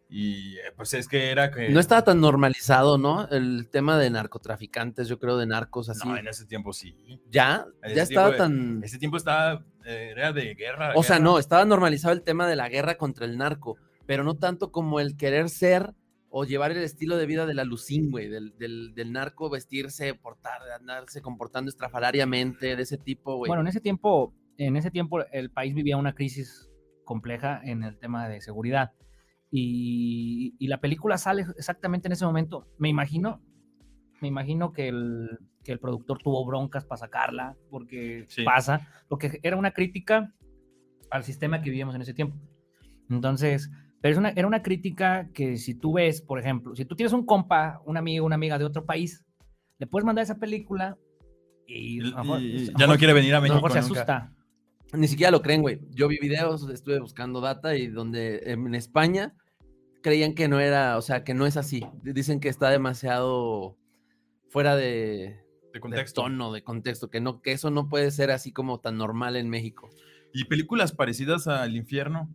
Y eh, pues es que era que... No estaba tan normalizado, ¿no? El tema de narcotraficantes, yo creo, de narcos así. No, en ese tiempo sí. ya, ya estaba tan. Ese tiempo estaba, eh, era de guerra. O sea, no, estaba normalizado el tema de la guerra contra el narco, pero no tanto como el querer ser o llevar el estilo de vida de la Lucín, güey, del, del, del narco, vestirse, portar, andarse comportando estrafalariamente, de ese tipo, güey. Bueno, en ese tiempo, en ese tiempo el país vivía una crisis compleja en el tema de seguridad. Y, y la película sale exactamente en ese momento. Me imagino, me imagino que el, que el productor tuvo broncas para sacarla, porque Sí. pasa, porque era una crítica al sistema que vivíamos en ese tiempo. Entonces, pero es una, era una crítica que si tú ves, por ejemplo, si tú tienes un compa, un amigo, una amiga de otro país, le puedes mandar esa película y, ya no quiere venir a a lo México mejor se nunca. asusta. Ni siquiera lo creen, güey. Yo vi videos, estuve buscando data y donde en España creían que no era, o sea, que no es así. Dicen que está demasiado fuera de, De de contexto. tono, de contexto, que no, que eso no puede ser así como tan normal en México. ¿Y películas parecidas al infierno?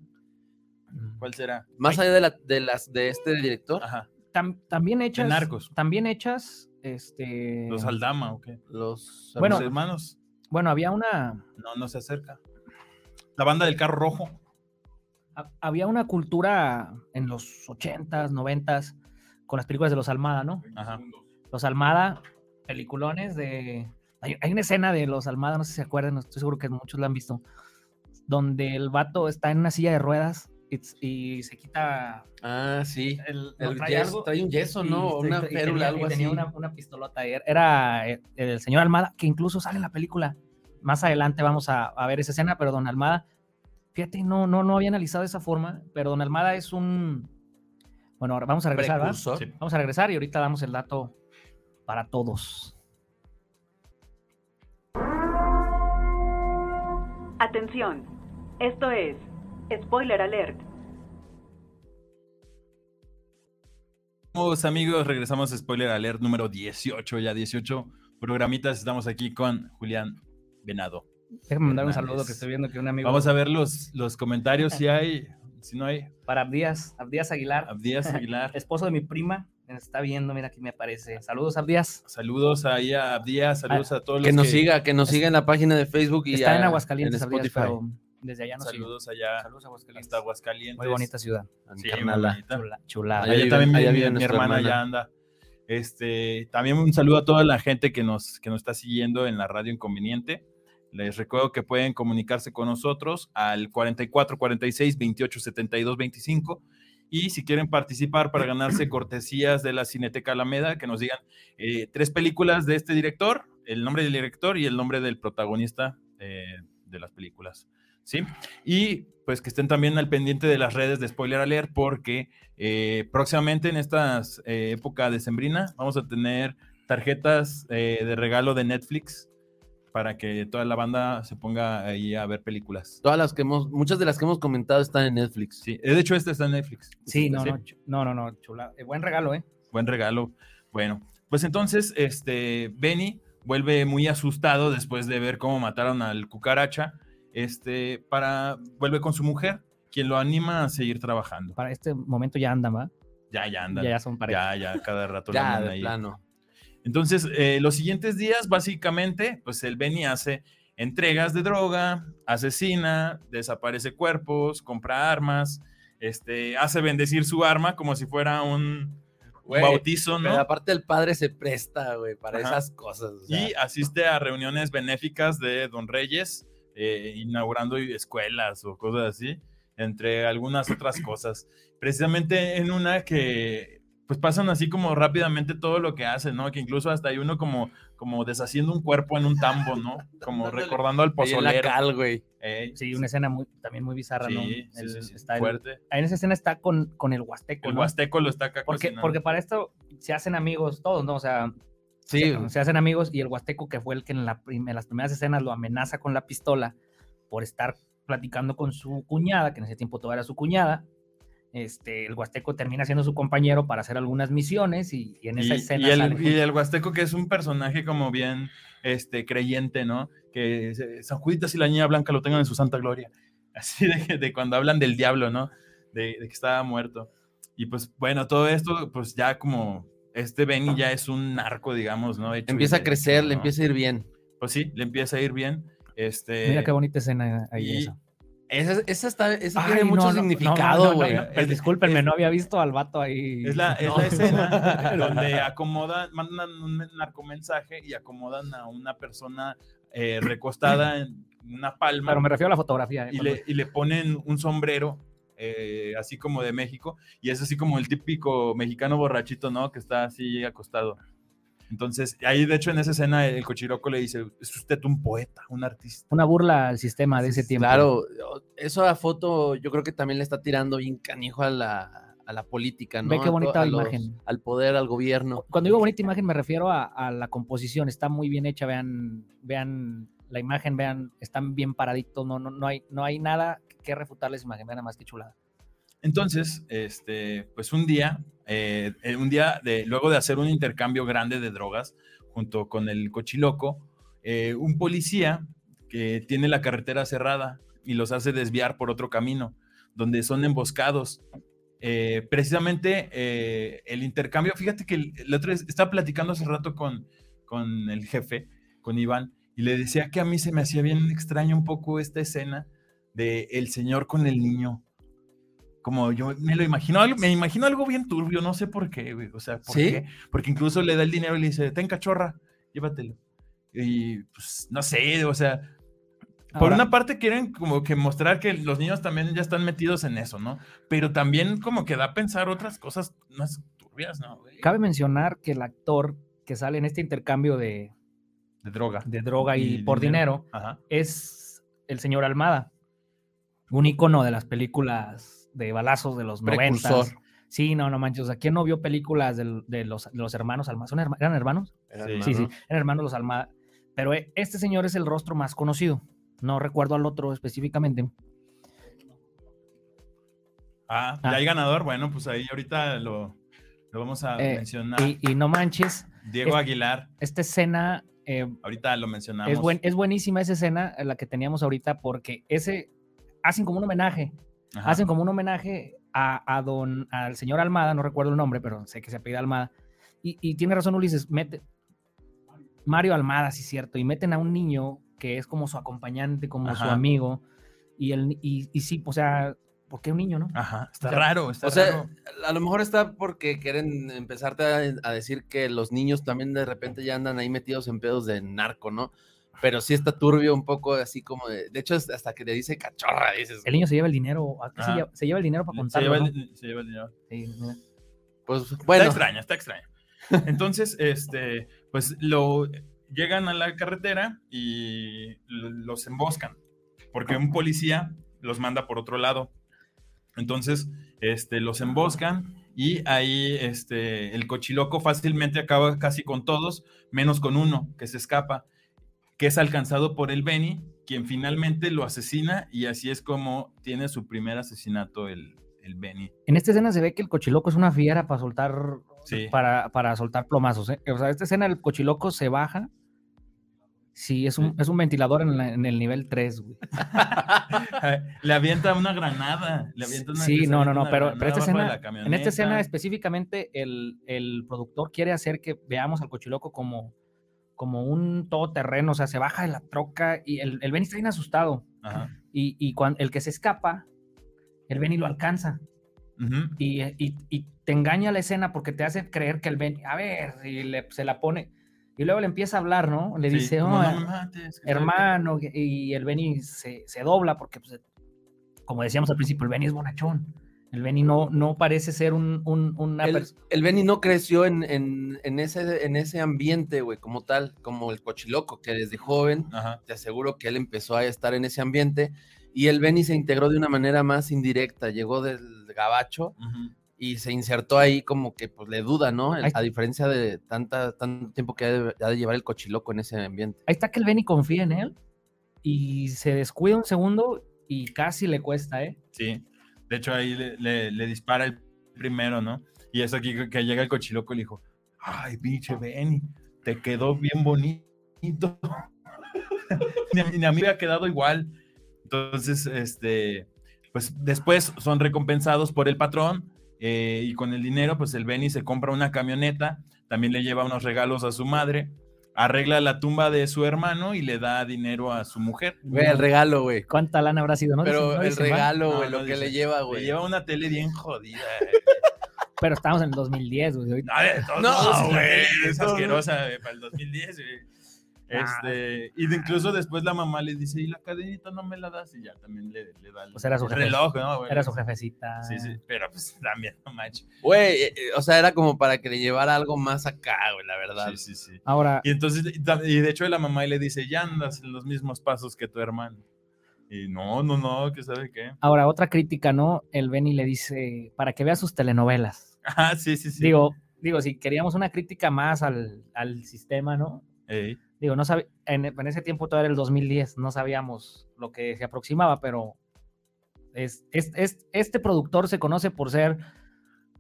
¿Cuál será? Más allá de, la, de las de este director, Ajá. Tam- también hechas. Narcos. También hechas. Este. Los Aldama, ¿o qué? los Bueno, Los hermanos. Bueno, había una. No, no se acerca. La banda del carro rojo. ha- Había una cultura en los 80s, 90s con las películas de los Almada, ¿no? Ajá. Los Almada, peliculones de. Hay, hay una escena de los Almada, no sé si se acuerdan, estoy seguro que muchos la han visto, donde el vato está en una silla de ruedas y, y se quita Ah, sí. el, El trae yeso- algo trae un yeso, ¿no? Y- una y tenía- férula, y algo tenía así. Una, una pistolota. Era, era, eh, el señor Almada, que incluso sale en la película. Más adelante vamos a, a ver esa escena, pero Don Almada, fíjate, no, no, no había analizado de esa forma, pero Don Almada es un. Bueno, ahora vamos a regresar, ¿verdad? Sí. Vamos a regresar y ahorita damos el dato para todos. Atención, esto es Spoiler Alert. Vamos, amigos, regresamos a Spoiler Alert número 18, ya 18 programitas. Estamos aquí con Julián Venado. Déjame mandar un saludo que estoy viendo que un amigo. Vamos a ver los, los comentarios si hay, si no hay. Para Abdías, Abdías Aguilar, Abdías Aguilar. esposo de mi prima, me está viendo, mira aquí me aparece. Saludos, Abdías. Saludos ahí a Abdías, saludos a todos Que los nos siga, que nos siga en la página de Facebook y Está en Aguascalientes, en Abdías, Spotify. pero desde allá nos sigue. Saludos allá Saludos a Aguascalientes. hasta Aguascalientes. Muy bonita ciudad. Sí, carnala. muy bonita. Chula, chulada. Allá Allá vive- también mi- allá mi, vive mi nuestra hermana hermana. ya anda. Este, también un saludo a toda la gente que nos, que nos está siguiendo en la radio Inconveniente. Les recuerdo que pueden comunicarse con nosotros al 44 46 28 72 25 y si quieren participar para ganarse cortesías de la Cineteca Alameda, que nos digan eh, tres películas de este director, el nombre del director y el nombre del protagonista eh, de las películas. ¿Sí? Y pues que estén también al pendiente de las redes de Spoiler Alert porque eh, próximamente en esta época decembrina vamos a tener tarjetas eh, de regalo de Netflix para que toda la banda se ponga ahí a ver películas. Todas las que hemos, muchas de las que hemos comentado están en Netflix. Sí, de hecho este está en Netflix. Sí, no, no, chu- no, no, no, chula. Eh, buen regalo, ¿eh? Buen regalo. Bueno, pues entonces, este, Benny vuelve muy asustado después de ver cómo mataron al cucaracha, este, para, vuelve con su mujer, quien lo anima a seguir trabajando. Para este momento ya andan, ¿va? Ya, ya anda. Ya, ya son pareja. Ya, ya, cada rato Ya, andan de ahí. plano. Entonces, eh, los siguientes días, básicamente, pues el Benny hace entregas de droga, asesina, desaparece cuerpos, compra armas, este, hace bendecir su arma como si fuera un, bautizo, ¿no? Pero aparte el padre se presta, güey, para Ajá. esas cosas. o sea, Y asiste a reuniones benéficas de Don Reyes, eh, inaugurando escuelas o cosas así, entre algunas otras cosas. Precisamente en una que pues pasan así como rápidamente todo lo que hacen, ¿no? Que incluso hasta hay uno como, como deshaciendo un cuerpo en un tambo, ¿no? Como recordando al ahí en la pozolero. cal, güey. Ey, Sí, una escena muy, también muy bizarra, ¿no? sí, sí, El- sí, sí, está fuerte. en esa escena está con, con el huasteco, El ¿no? huasteco lo está acá Porque, cocinando. porque para esto se hacen amigos todos, ¿no? O sea, Sí, se, se hacen amigos y el Huasteco, que fue el que en, la prim- en las primeras escenas lo amenaza con la pistola por estar platicando con su cuñada, que en ese tiempo todavía era su cuñada. Este, el Huasteco termina siendo su compañero para hacer algunas misiones y, y en esa Y, escena y el, sale- y el Huasteco, que es un personaje como bien este, creyente, ¿no? Que San Juditas y la Niña Blanca lo tengan en su santa gloria. Así de, de cuando hablan del diablo, ¿no? De, de que estaba muerto. Y pues bueno, todo esto, pues ya como este Benny ya es un narco, digamos, ¿no? Hecho empieza a crecer, le ¿no? empieza a ir bien. Pues sí, le empieza a ir bien. Este, Mira qué bonita escena ahí esa. Esa, esa, está, esa Ay, tiene no, mucho no, significado, no, no, güey. no, discúlpenme, es- no había visto al vato ahí. Es la, es No. la escena donde acomodan, mandan un narcomensaje y acomodan a una persona eh, recostada en una palma Pero me refiero a la fotografía. eh, y perdón. le, y le ponen un sombrero eh, así como de México y es así como el típico mexicano borrachito, ¿no? Que está así acostado. Entonces, ahí de hecho en esa escena el cochiroco le dice, es usted un poeta, un artista. Una burla al sistema de ese tiempo. Claro, eso a foto yo creo que también le está tirando bien canijo a la, a la política, ¿no? Ve qué bonita to- a los- imagen. al poder, al gobierno. Cuando digo bonita imagen me refiero a, a la composición, está muy bien hecha, vean, vean la imagen, vean, están bien paraditos, no, no, no, hay, no hay nada que refutarles imagen, vean nada más que chulada. Entonces, este, pues un día, eh, un día de, luego de hacer un intercambio grande de drogas junto con el cochiloco, eh, un policía que tiene la carretera cerrada y los hace desviar por otro camino, donde son emboscados. Eh, precisamente el intercambio, fíjate que el, el otro estaba platicando hace rato con, con el jefe, con Iván, y le decía que a mí se me hacía bien extraño un poco esta escena de el señor con el niño como yo me lo imagino, algo- me imagino algo bien turbio, no sé por qué, güey, o sea, ¿por ¿Sí? qué? Porque incluso le da el dinero y le dice, ten cachorra, llévatelo. Y pues, no sé, o sea, por Ahora- una parte quieren como que mostrar que los niños también ya están metidos en eso, ¿no? Pero también como que da a pensar otras cosas más turbias, ¿no? güey? Cabe mencionar que el actor que sale en este intercambio de, De droga. de droga y, por dinero Ajá. es el señor Almada, un icono de las películas de balazos de los noventas. Sí, no, no manches, o sea, ¿quién no vio películas del- de, los, de los hermanos Almada? ¿Son herma- ¿Eran hermanos? Sí. Sí, sí, eran hermanos los Almada. Pero eh, este señor es el rostro más conocido. No recuerdo al otro específicamente. Ah, Ah. ya hay ganador, bueno, pues ahí ahorita lo, lo vamos a Eh, mencionar. Y, y no manches, Diego es- Aguilar, esta escena eh, ahorita lo mencionamos. es, buen, es buenísima esa escena, la que teníamos ahorita, porque ese hacen como un homenaje. Ajá. Hacen como un homenaje a, a don, al señor Almada, no recuerdo el nombre, pero sé que se apellida Almada. Y, y tiene razón Ulises, mete, Mario Almada, sí cierto, y meten a un niño que es como su acompañante, como su amigo, y, el, y, y sí, o sea, ¿por qué un niño, no? Ajá, está O sea, raro, está O sea, raro. a lo mejor está porque quieren empezarte a, a decir que los niños también de repente ya andan ahí metidos en pedos de narco, ¿no? Pero sí está turbio un poco así como de... De hecho, hasta que le dice cachorra, dices... El niño se lleva el dinero, ¿a qué se, lleva, se lleva el dinero para Se contarlo, lleva, ¿no? el, se lleva el dinero. Sí, mira. Pues Está bueno, extraño, está extraño. Entonces, este, pues lo llegan a la carretera y los emboscan, porque un policía los manda por otro lado. Entonces, este, los emboscan y ahí este, el cochiloco fácilmente acaba casi con todos, menos con uno que se escapa, que es alcanzado por el Benny, quien finalmente lo asesina y así es como tiene su primer asesinato el, el Benny. En esta escena se ve que el cochiloco es una fiera para soltar, Sí. para, para soltar plomazos. ¿eh? O sea, esta escena el cochiloco se baja. Sí, es un, es un ventilador en, la- en el nivel 3, güey. le avienta una granada. Le avienta una, Sí, no, no, no, pero, pero esta escena, en esta escena específicamente, el, el productor quiere hacer que veamos al cochiloco como, como un todoterreno, o sea, se baja de la troca y el, el Benny está bien asustado. Ajá. Y, y cuando el que se escapa, el Benny lo alcanza. Y, y- y te engaña la escena porque te hace creer que el Ben, a ver, y le- se la pone, y luego le empieza a hablar, ¿no? Le Sí, dice, "Oh, "No me mates, que estoy hermano, y el Benny se, se dobla porque, pues, como decíamos al principio, el Benny es bonachón. El Benny no, no parece ser un, un- una el, persona. el Benny no creció en, en- en ese, en ese ambiente, güey, como tal, como el cochiloco, que desde joven, Ajá. te aseguro que él empezó a estar en ese ambiente y el Benny se integró de una manera más indirecta, llegó del gabacho Ujú. Y se insertó ahí como que pues le duda, ¿no? Ahí- A diferencia de tanta, tanto tiempo que ha de, ha de llevar el cochiloco en ese ambiente. Ahí está que el Benny confía en él y se descuida un segundo y casi le cuesta, ¿eh? Sí. De hecho, ahí le, le- le dispara el primero, ¿no? Y es aquí que- llega el cochiloco y le dijo, ay, pinche Benny, te quedó bien bonito. ni, a, ni a mí me ha quedado igual. Entonces, este, pues después son recompensados por el patrón eh, y con el dinero, pues el Benny se compra una camioneta, también le lleva unos regalos a su madre, arregla la tumba de su hermano y le da dinero a su mujer. Güey, el regalo, güey. ¿Cuánta lana habrá sido? No Pero no el regalo, güey, no lo que dice. le lleva, Le güey. lleva una tele bien jodida. Pero estamos en el 2010, güey. No, de todos No, güey, Es asquerosa güey, para el 2010. güey. Este, y de- incluso después la mamá le dice, ¿y la cadenita no me la das? Y ya también le, le da el, Pues era su el jefe. reloj, ¿no? güey? Era su jefecita. Sí, sí, pero pues también, no manches. Güey, eh, eh, o sea, era como para que le llevara algo más acá, güey, la verdad. Sí, sí, sí. Ahora, Y entonces, y de hecho la mamá le dice, ya andas en los mismos pasos que tu hermano. Y no, no, no, que sabe qué. ahora otra crítica, ¿no? El Benny le dice, para que vea sus telenovelas. Ah, sí, sí, sí. Digo, digo, si queríamos una crítica más al, al sistema, ¿no? Ey, Digo, no sabe, en, en ese tiempo todavía era el 2010, no sabíamos lo que se aproximaba, pero es, es- es- este productor se conoce por ser,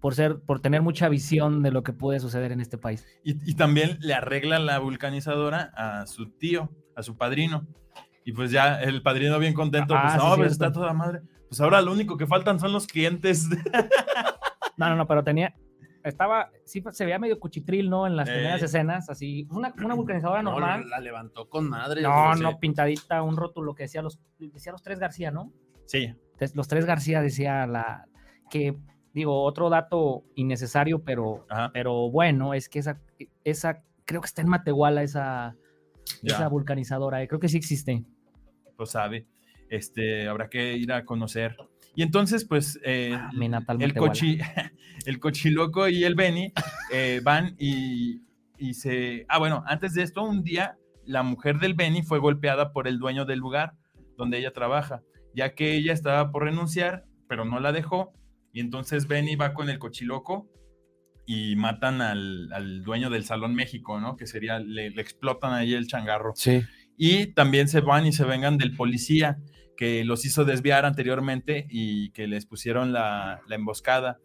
por ser, por tener mucha visión de lo que puede suceder en este país. Y, y también le arregla la vulcanizadora a su tío, a su padrino. Y pues ya el padrino bien contento, Ah, pues sí, no, pues cierto. está toda madre. Pues ahora lo único que faltan son los clientes. No, no, no, pero tenía, estaba, sí se veía medio cuchitril, ¿no? En las Eh. primeras escenas, así, una, una vulcanizadora No, normal. la levantó con madre. No, no, pintadita, un rótulo que decía los, decía los tres García, ¿no? Sí, Los tres García decía la que, digo, otro dato innecesario, pero, Ajá. pero bueno, es que esa, esa, creo que está en Matehuala esa, Ya. esa vulcanizadora, eh, creo que sí existe. pues sabe. Este, habrá que ir a conocer. Y entonces, pues, eh, Ah, mi el, cochi, el cochiloco y el Benny eh, van y, y se... Ah, bueno, antes de esto, un día la mujer del Benny fue golpeada por el dueño del lugar donde ella trabaja, ya que ella estaba por renunciar, pero no la dejó. Y entonces Benny va con el cochiloco y matan al, al dueño del Salón México, ¿no? Que sería, le, le explotan ahí el changarro. Sí. Y también se van y se vengan del policía que los hizo desviar anteriormente y que les pusieron la, la emboscada.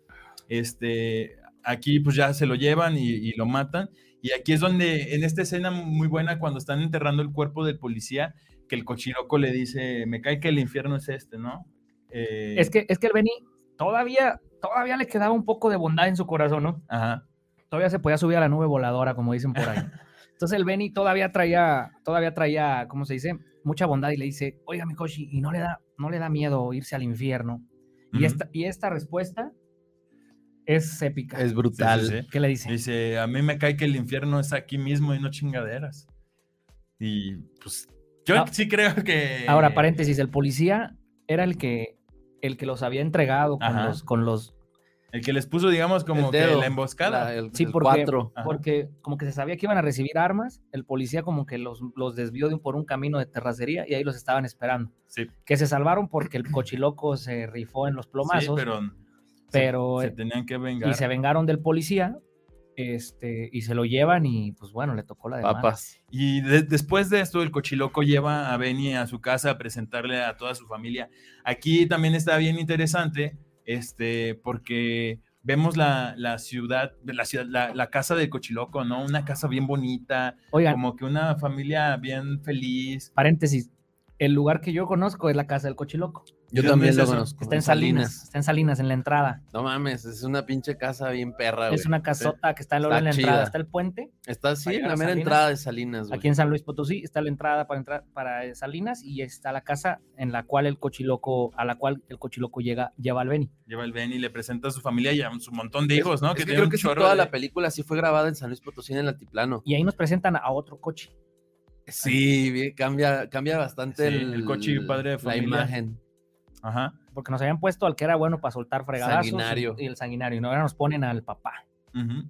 Este, aquí pues ya se lo llevan y, y lo matan. Y aquí es donde, en esta escena muy buena, cuando están enterrando el cuerpo del policía, que el cochiloco le dice, me cae que el infierno es este, ¿no? Eh, Es que, es que el Benny todavía, todavía le quedaba un poco de bondad en su corazón, ¿no? Ajá, Todavía se podía subir a la nube voladora, como dicen por ahí. Entonces el Benny todavía traía, todavía traía, ¿cómo se dice? Mucha bondad y le dice, oiga, mi Koshi, ¿y no le da, no le da miedo irse al infierno? y, esta, y esta respuesta es épica. Es brutal. Sí, sí, sí. ¿Qué le dice? Dice, a mí me cae que el infierno es aquí mismo y no chingaderas. Y pues yo sí creo que... Ahora, paréntesis, el policía era el que, el que los había entregado con Ajá. los, con los, El que les puso, digamos, como El que dedo, la emboscada. la- el, Sí, el porque- cuatro. Porque como que se sabía que iban a recibir armas, el policía como que los, los desvió de un- por un camino de terracería y ahí los estaban esperando. Sí, Que se salvaron porque el cochiloco se rifó en los sí, plomazos, pero, pero, se, eh, se tenían que vengar. y se vengaron del policía, este, y se lo llevan y pues bueno, le tocó la de. Papas. Y de- después de esto, el cochiloco lleva a Benny a su casa a presentarle a toda su familia. Aquí también está bien interesante, este, porque vemos la, la ciudad, la, ciudad la, la casa del cochiloco, ¿no? Una casa bien bonita, Oigan, como que una familia bien feliz. paréntesis, el lugar que yo conozco es la casa del cochiloco. Yo ¿De dónde también es lo eso? conozco. Está en Salinas, está en Salinas, en la entrada. No mames, es una pinche casa bien perra, güey. Es una casota que está en la, Está en la entrada, está el puente. Está así en la mera Salinas. entrada de Salinas, güey. Aquí en San Luis Potosí está la entrada para entrar para eh, Salinas y está la casa en la cual el cochiloco, a la cual el cochiloco llega, lleva al Beni. Lleva el Benny, le presenta a su familia y a su montón de hijos, ¿no? Es que tiene creo que sí, toda de- la película sí fue grabada en San Luis Potosí en el altiplano. Y ahí nos presentan a otro coche. Sí, bien, cambia, cambia bastante Sí, el, el coche padre de la familia. imagen. Ajá. Porque nos habían puesto al que era bueno para soltar fregadazos. Sanguinario. Y el sanguinario. Y ahora nos ponen al papá. ujú.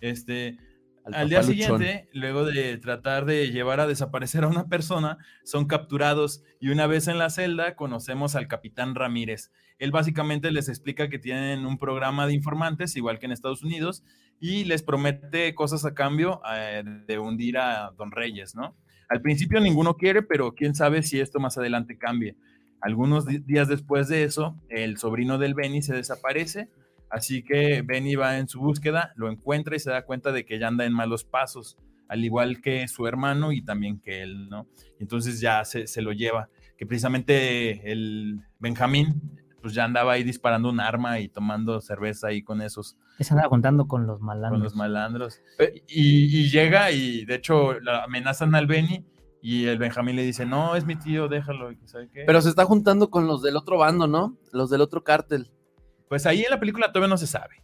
Este, al día papaluchón. siguiente, luego de tratar de llevar a desaparecer a una persona, son capturados y una vez en la celda conocemos al capitán Ramírez. Él básicamente les explica que tienen un programa de informantes, igual que en Estados Unidos, y les promete cosas a cambio eh, de hundir a Don Reyes, ¿no? Al principio ninguno quiere, pero quién sabe si esto más adelante cambie. Algunos días después de eso, el sobrino del Benny se desaparece, así que Benny va en su búsqueda, lo encuentra y se da cuenta de que ya anda en malos pasos, al igual que su hermano y también que él, ¿no? Entonces ya se, se lo lleva, que precisamente el Benjamín, pues ya andaba ahí disparando un arma y tomando cerveza ahí con esos, Se andaba contando con los con malandros. los malandros. Y, y llega y de hecho la amenazan al Benny y el Benjamín le dice, no, es mi tío, déjalo. y que sabe qué. Pero se está juntando con los del otro bando, ¿no? Los del otro cártel. pues ahí en la película todavía no se sabe.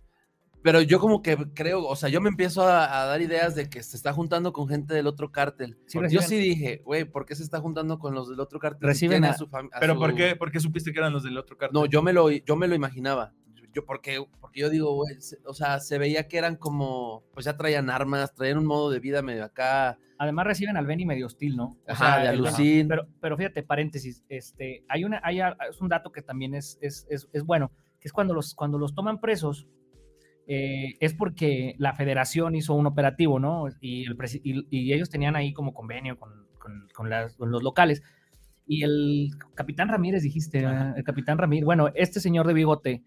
Pero yo como que creo, o sea, yo me empiezo a, a dar ideas de que se está juntando con gente del otro cártel. Sí, yo sí dije, güey, ¿por qué se está juntando con los del otro cártel? Reciben a- su fam- a Pero su- ¿por qué, por qué supiste que eran los del otro cartel? No, yo me lo, yo me lo imaginaba. Yo porque, porque yo digo, güey, o sea, se veía que eran como, pues ya traían armas, traían un modo de vida medio acá. Además reciben al Benny medio hostil, ¿no? O Ajá, de el- alucin. Pero, pero fíjate, paréntesis, este, hay una, hay es un dato que también es, es, es, es bueno, que es cuando los, cuando los toman presos, eh, es porque la federación hizo un operativo, ¿no? Y, el y, y ellos tenían ahí como convenio con, con, con las- con los locales. Y el capitán Ramírez, dijiste, Ajá. ¿eh? el capitán Ramírez, bueno, este señor de bigote,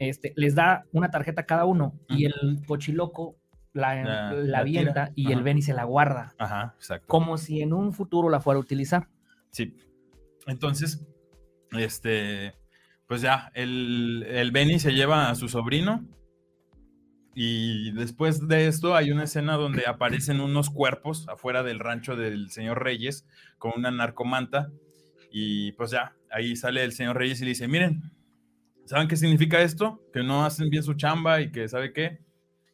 este, les da una tarjeta a cada uno y el cochiloco la, La- avienta y Ajá. el Benny se la guarda Ajá, exacto. como si en un futuro la fuera a utilizar. Sí. Entonces, este, pues ya, el, el Benny se lleva a su sobrino. Y después de esto hay una escena donde aparecen unos cuerpos afuera del rancho del señor Reyes con una narcomanta. Y pues ya, ahí sale el señor Reyes y le dice, miren, ¿saben qué significa esto? Que no hacen bien su chamba y que sabe qué.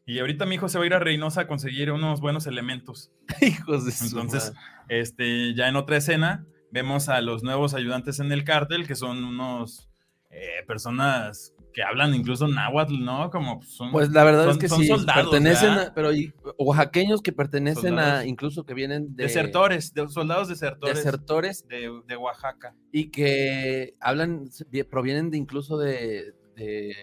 Y ahorita mi hijo se va a ir a Reynosa a conseguir unos buenos elementos. Hijos de su Entonces, madre. este, ya en otra escena, vemos a los nuevos ayudantes en el cártel, que son unos eh, personas que hablan incluso náhuatl, ¿no? Como son, Pues la verdad es que son sí, soldados, pertenecen ¿verdad? a, pero y- oaxaqueños que pertenecen Soldados. a, incluso que vienen de desertores, de, soldados desertores desertores de, de Oaxaca. y que hablan, provienen de incluso de, de,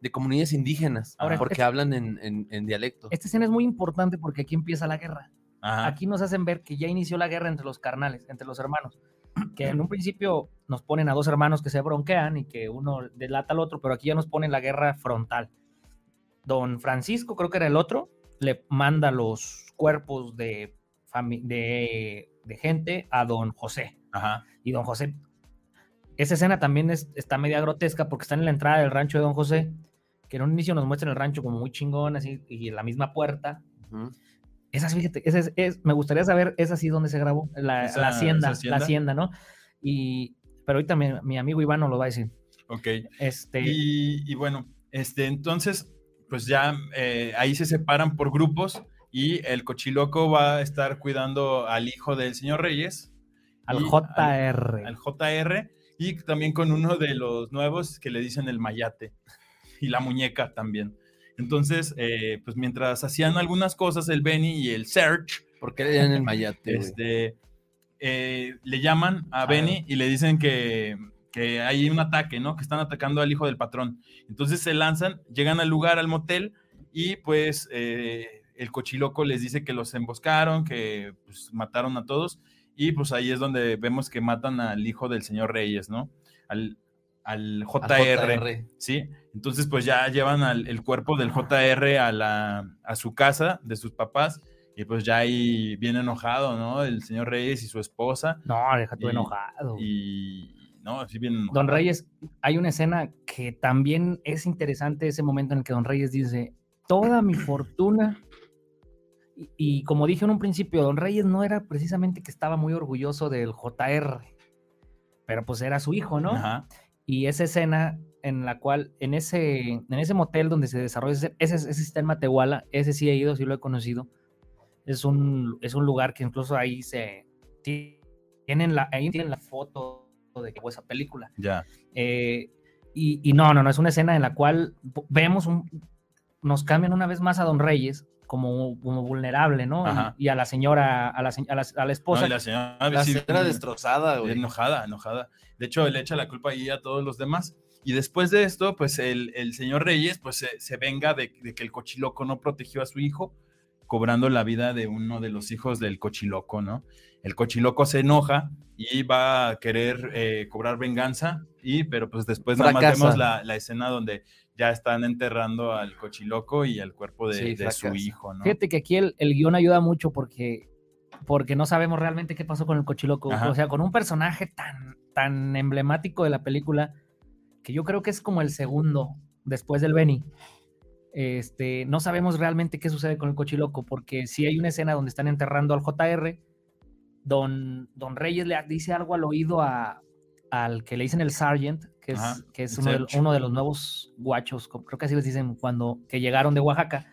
de comunidades indígenas, Ahora, porque este- hablan en, en- en dialecto. Esta escena es muy importante porque aquí empieza la guerra. Ajá. Aquí nos hacen ver que ya inició la guerra entre los carnales, entre los hermanos. Que en un principio nos ponen a dos hermanos que se bronquean y que uno delata al otro, pero aquí ya nos ponen la guerra frontal. Don Francisco, creo que era el otro, le manda los cuerpos de, de, de gente a don José. Ajá. Y don José, esa escena también es- está media grotesca porque está en la entrada del rancho de don José, que en un inicio nos muestran el rancho como muy chingón, así, y la misma puerta. Ujú. Esa, fíjate, esa es, es- me gustaría saber, esa sí donde se grabó, la, Esa- la hacienda, la hacienda, ¿no? Y, pero ahorita mi, mi amigo Iván nos lo va a decir. Ok. Este, Y, y bueno, este, entonces, pues ya eh, ahí se separan por grupos y el cochiloco va a estar cuidando al hijo del señor Reyes. al JR. al JR y también con uno de los nuevos que le dicen el mayate y la muñeca también. Entonces, eh, pues mientras hacían algunas cosas, el Benny y el Search, ¿Por qué le dan el mayate? este, eh, le llaman a. Benny y le dicen que, que hay un ataque, ¿no? Que están atacando al hijo del patrón. Entonces se lanzan, llegan al lugar, al motel, y pues eh, el cochiloco les dice que los emboscaron, que pues, mataron a todos, y pues ahí es donde vemos que matan al hijo del señor Reyes, ¿no? Al, al Al JR, ¿sí? Entonces pues ya llevan al- el cuerpo del JR a, la, a su casa de sus papás, y pues ya ahí viene enojado, ¿no? El señor Reyes y su esposa, No, deja tú y- enojado. y... No, sí bien enojado. Don Reyes, hay una escena que también es interesante, ese momento en el que Don Reyes dice, toda mi fortuna, y, y como dije en un principio, Don Reyes no era precisamente que estaba muy orgulloso del JR, pero pues era su hijo, ¿no? Ajá. Y esa escena en la cual, en ese, en ese motel donde se desarrolla ese, ese, ese está en Matehuala, ese sí he ido, sí lo he conocido, es un, es un lugar que incluso ahí se, ti- tienen la, ahí tienen la foto de esa película. Ya. Eh, y, y no, no, no, es una escena en la cual vemos, un, nos cambian una vez más a Don Reyes como, como vulnerable, ¿no? Y- Ajá. Y, a la señora, a la, a la, a la No, esposa. y la señora, La sí, señora destrozada, güey. enojada, enojada. De hecho, le echa la culpa ahí a todos los demás. Y después de esto, pues el, el señor Reyes, pues se, se venga de, de que el cochiloco no protegió a su hijo, cobrando la vida de uno de los hijos del cochiloco, ¿no? El cochiloco se enoja y va a querer eh, cobrar venganza, y, pero pues después nada más Fracasa. vemos la, la escena donde ya están enterrando al cochiloco y al cuerpo de, Sí, de su hijo, ¿no? Fíjate que aquí el, el guion ayuda mucho porque, porque no sabemos realmente qué pasó con el cochiloco. Ajá. O sea, con un personaje tan, tan emblemático de la película, que yo creo que es como el segundo después del Benny. Este, no sabemos realmente qué sucede con el cochiloco, porque si hay una escena donde están enterrando al JR, don, don Reyes le dice algo al oído a, al que le dicen el Sergeant, que es, Ajá, que es uno de, Serge. uno de los nuevos guachos, creo que así les dicen cuando que llegaron de Oaxaca.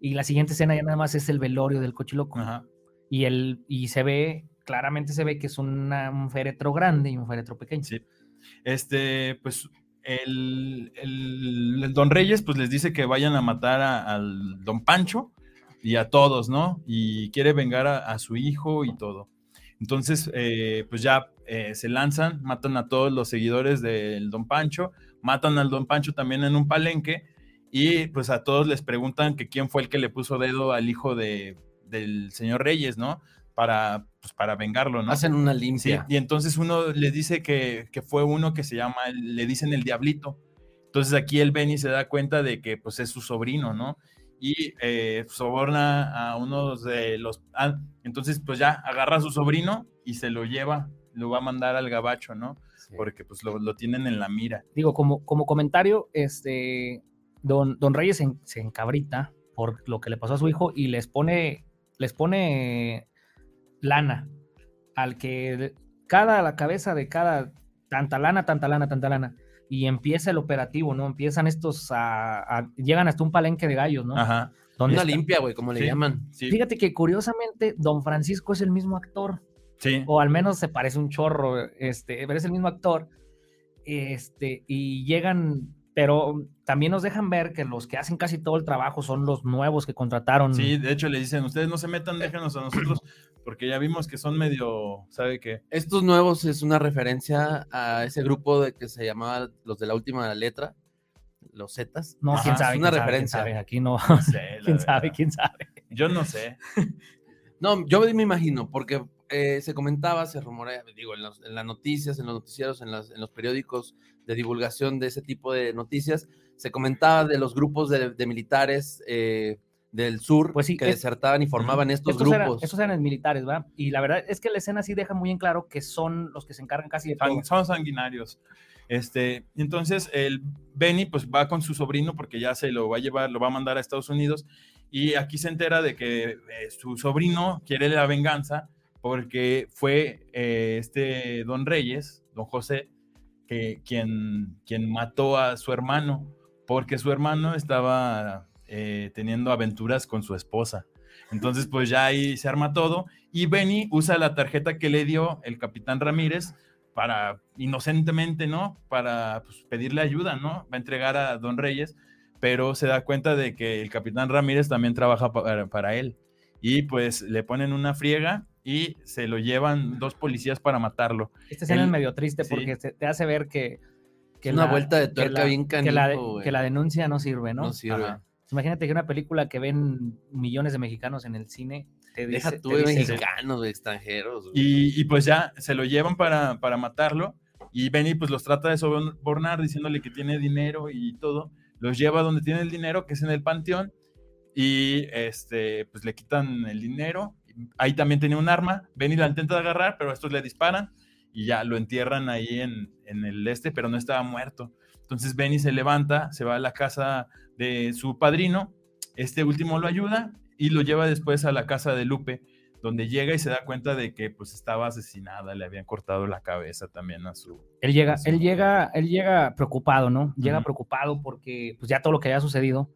Y la siguiente escena ya nada más es el velorio del cochiloco. Ajá. Y, el, y se ve, claramente se ve que es una- un féretro grande y un féretro pequeño. Sí. Este, pues el, el- el don Reyes pues les dice que vayan a matar a- al don Pancho y a todos, ¿no? Y quiere vengar a, a su hijo y todo. Entonces, eh, pues ya eh, se lanzan, matan a todos los seguidores del don Pancho, matan al don Pancho también en un palenque y pues a todos les preguntan que quién fue el que le puso dedo al hijo de, del señor Reyes, ¿no? Para, pues, para vengarlo, ¿no? Hacen una Sí, limpia. y entonces uno le dice que, que fue uno que se llama, le dicen el diablito. Entonces aquí el Benny se da cuenta de que pues es su sobrino, ¿no? Y eh, soborna a uno de los... ah, entonces pues ya agarra a su sobrino y se lo lleva, lo va a mandar al gabacho, ¿no? Sí. Porque pues lo, lo tienen en la mira. Digo, como, como comentario, este, don, don Reyes se, en- se encabrita por lo que le pasó a su hijo y les pone, les pone lana al que cada la cabeza de cada tanta lana, tanta lana, tanta lana. Y empieza el operativo, ¿no? Empiezan estos a, a- llegan hasta un palenque de gallos, ¿no? Ajá. Una está- limpia, güey, como le Sí. llaman. Sí, Fíjate que curiosamente Don Francisco es el mismo actor, sí. o al menos se parece un chorro, este, pero es el mismo actor. Este, y llegan, pero también nos dejan ver que los que hacen casi todo el trabajo son los nuevos que contrataron. Sí, de hecho le dicen, ustedes no se metan, déjenos a nosotros, porque ya vimos que son medio, ¿sabe qué? Estos nuevos es una referencia a ese grupo de que se llamaba los de la última letra, los Zetas. No, Ajá, quién es sabe. una quién sabe, quién referencia. sabe, Aquí no. No sé, quién sabe, verdad. quién sabe. Yo no sé. No, yo me imagino, porque eh, se comentaba, se rumorea, digo, en, los- en las noticias, en los noticieros, en, las- en los periódicos de divulgación de ese tipo de noticias, se comentaba de los grupos de, de militares eh, del sur Pues sí, que es- desertaban y formaban estos, Estos eran, grupos. estos eran militares, ¿va? Y la verdad es que la escena sí deja muy en claro que son los que se encargan casi de todo. Sang- son sanguinarios. Este, entonces el Benny pues va con su sobrino porque ya se lo va a llevar, lo va a mandar a Estados Unidos y aquí se entera de que eh, su sobrino quiere la venganza porque fue eh, este don Reyes, don José, que quien, quien mató a su hermano porque su hermano estaba eh, teniendo aventuras con su esposa. Entonces pues ya ahí se arma todo y Benny usa la tarjeta que le dio el capitán Ramírez para inocentemente, ¿no? Para pues, pedirle ayuda, ¿no? Va a entregar a Don Reyes, pero se da cuenta de que el capitán Ramírez también trabaja para, para él. Y pues le ponen una friega y se lo llevan dos policías para matarlo. Esta escena El- es medio triste sí. porque te, te hace ver que. que Es una la- vuelta de que tuerca la- bien que la, canijo, que la denuncia no sirve, ¿no? No sirve. Ajá. Imagínate que una película que ven millones de mexicanos en el cine te Deja dice, tú te de dice- mexicanos, de extranjeros. Y, y pues ya se lo llevan para, para matarlo y Benny pues los trata de sobornar diciéndole que tiene dinero y todo. Los lleva donde tiene el dinero, que es en el panteón, y este, pues le quitan el dinero. Ahí también tenía un arma. Benny la intenta agarrar, pero estos le disparan y ya lo entierran ahí en, en el este, pero no estaba muerto. Entonces Benny se levanta, se va a la casa de su padrino. Este último lo ayuda y lo lleva después a la casa de Lupe, donde llega y se da cuenta de que pues estaba asesinada, le habían cortado la cabeza también a su... Él llega, él llega, él llega preocupado, ¿no? Llega preocupado porque pues ya todo lo que había sucedido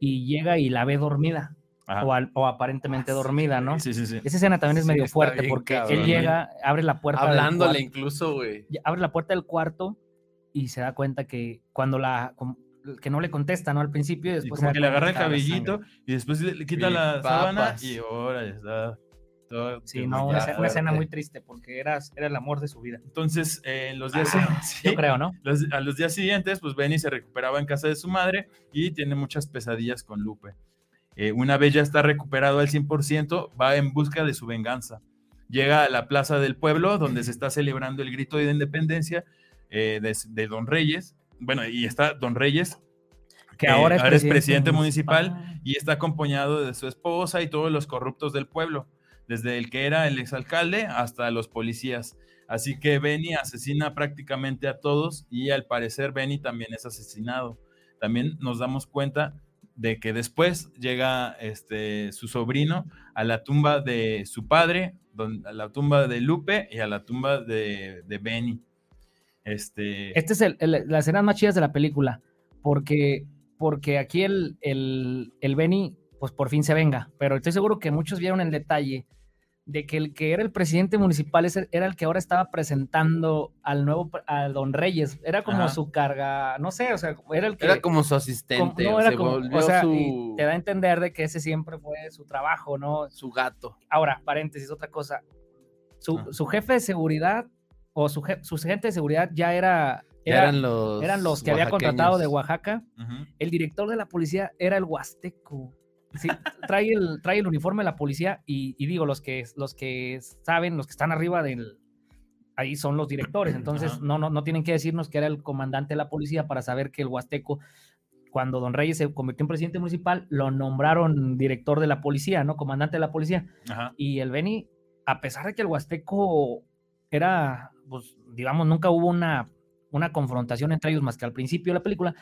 y llega y la ve dormida. O, al- o aparentemente dormida, ¿no? Sí, sí, sí. Esa escena también es Sí, medio fuerte bien porque cabrón, él ¿eh? llega, abre la puerta del Hablándole cuarto- incluso, güey. y abre la puerta del cuarto y se da cuenta que cuando la, que no le contesta, ¿no? Al principio y Y después como se que le agarra el cabellito y después le, quita Y la sábana y ahora está. todo Sí, no, una, ya escena- una escena fuerte. muy triste porque era, era el amor de su vida. Entonces, eh, en los días, Ah, sí, Yo creo, ¿no? los- a los días siguientes, pues Benny se recuperaba en casa de su madre y tiene muchas pesadillas con Lupe. Eh, una vez ya está recuperado al 100%, va en busca de su venganza. Llega a la plaza del pueblo donde se está celebrando el grito de independencia eh, de, de Don Reyes. Bueno, y está Don Reyes, Que eh, ahora es presidente, municipal y está acompañado de su esposa y todos los corruptos del pueblo, desde el que era el exalcalde hasta los policías. Así que Benny asesina prácticamente a todos y al parecer Benny también es asesinado. También nos damos cuenta de que después llega este, su sobrino a la tumba de su padre, a la tumba de Lupe y a la tumba de, de Benny. Este, Este es el, el- más chidas de la película, porque, porque aquí el, el, el Benny, pues por fin se venga, pero estoy seguro que muchos vieron el detalle de que el que era el presidente municipal era el que ahora estaba presentando al nuevo, al Don Reyes, era como Ajá. su carga, no sé, o sea, era el que... Era como su como- asistente. no, era se como- volvió o sea, y su, te da a entender de que ese siempre fue su trabajo, ¿no? su gato. Ahora, paréntesis, otra cosa. Su, su jefe de seguridad o su, je- su gente de seguridad ya era... Eran los. eran los que había contratado de. Oaxaca. El director de la policía era el Huasteco. Sí, trae, el, trae el uniforme de la policía y, y digo, los que, los que saben, los que están arriba del... Ahí son los directores, entonces Ajá. no, no, no tienen que decirnos que era el comandante de la policía para saber que el Huasteco, cuando Don Reyes se convirtió en presidente municipal, lo nombraron director de la policía, ¿no? Comandante de la policía. Ajá. Y el Beni, a pesar de que el Huasteco era, pues, digamos, nunca hubo una, una confrontación entre ellos más que al principio de la película,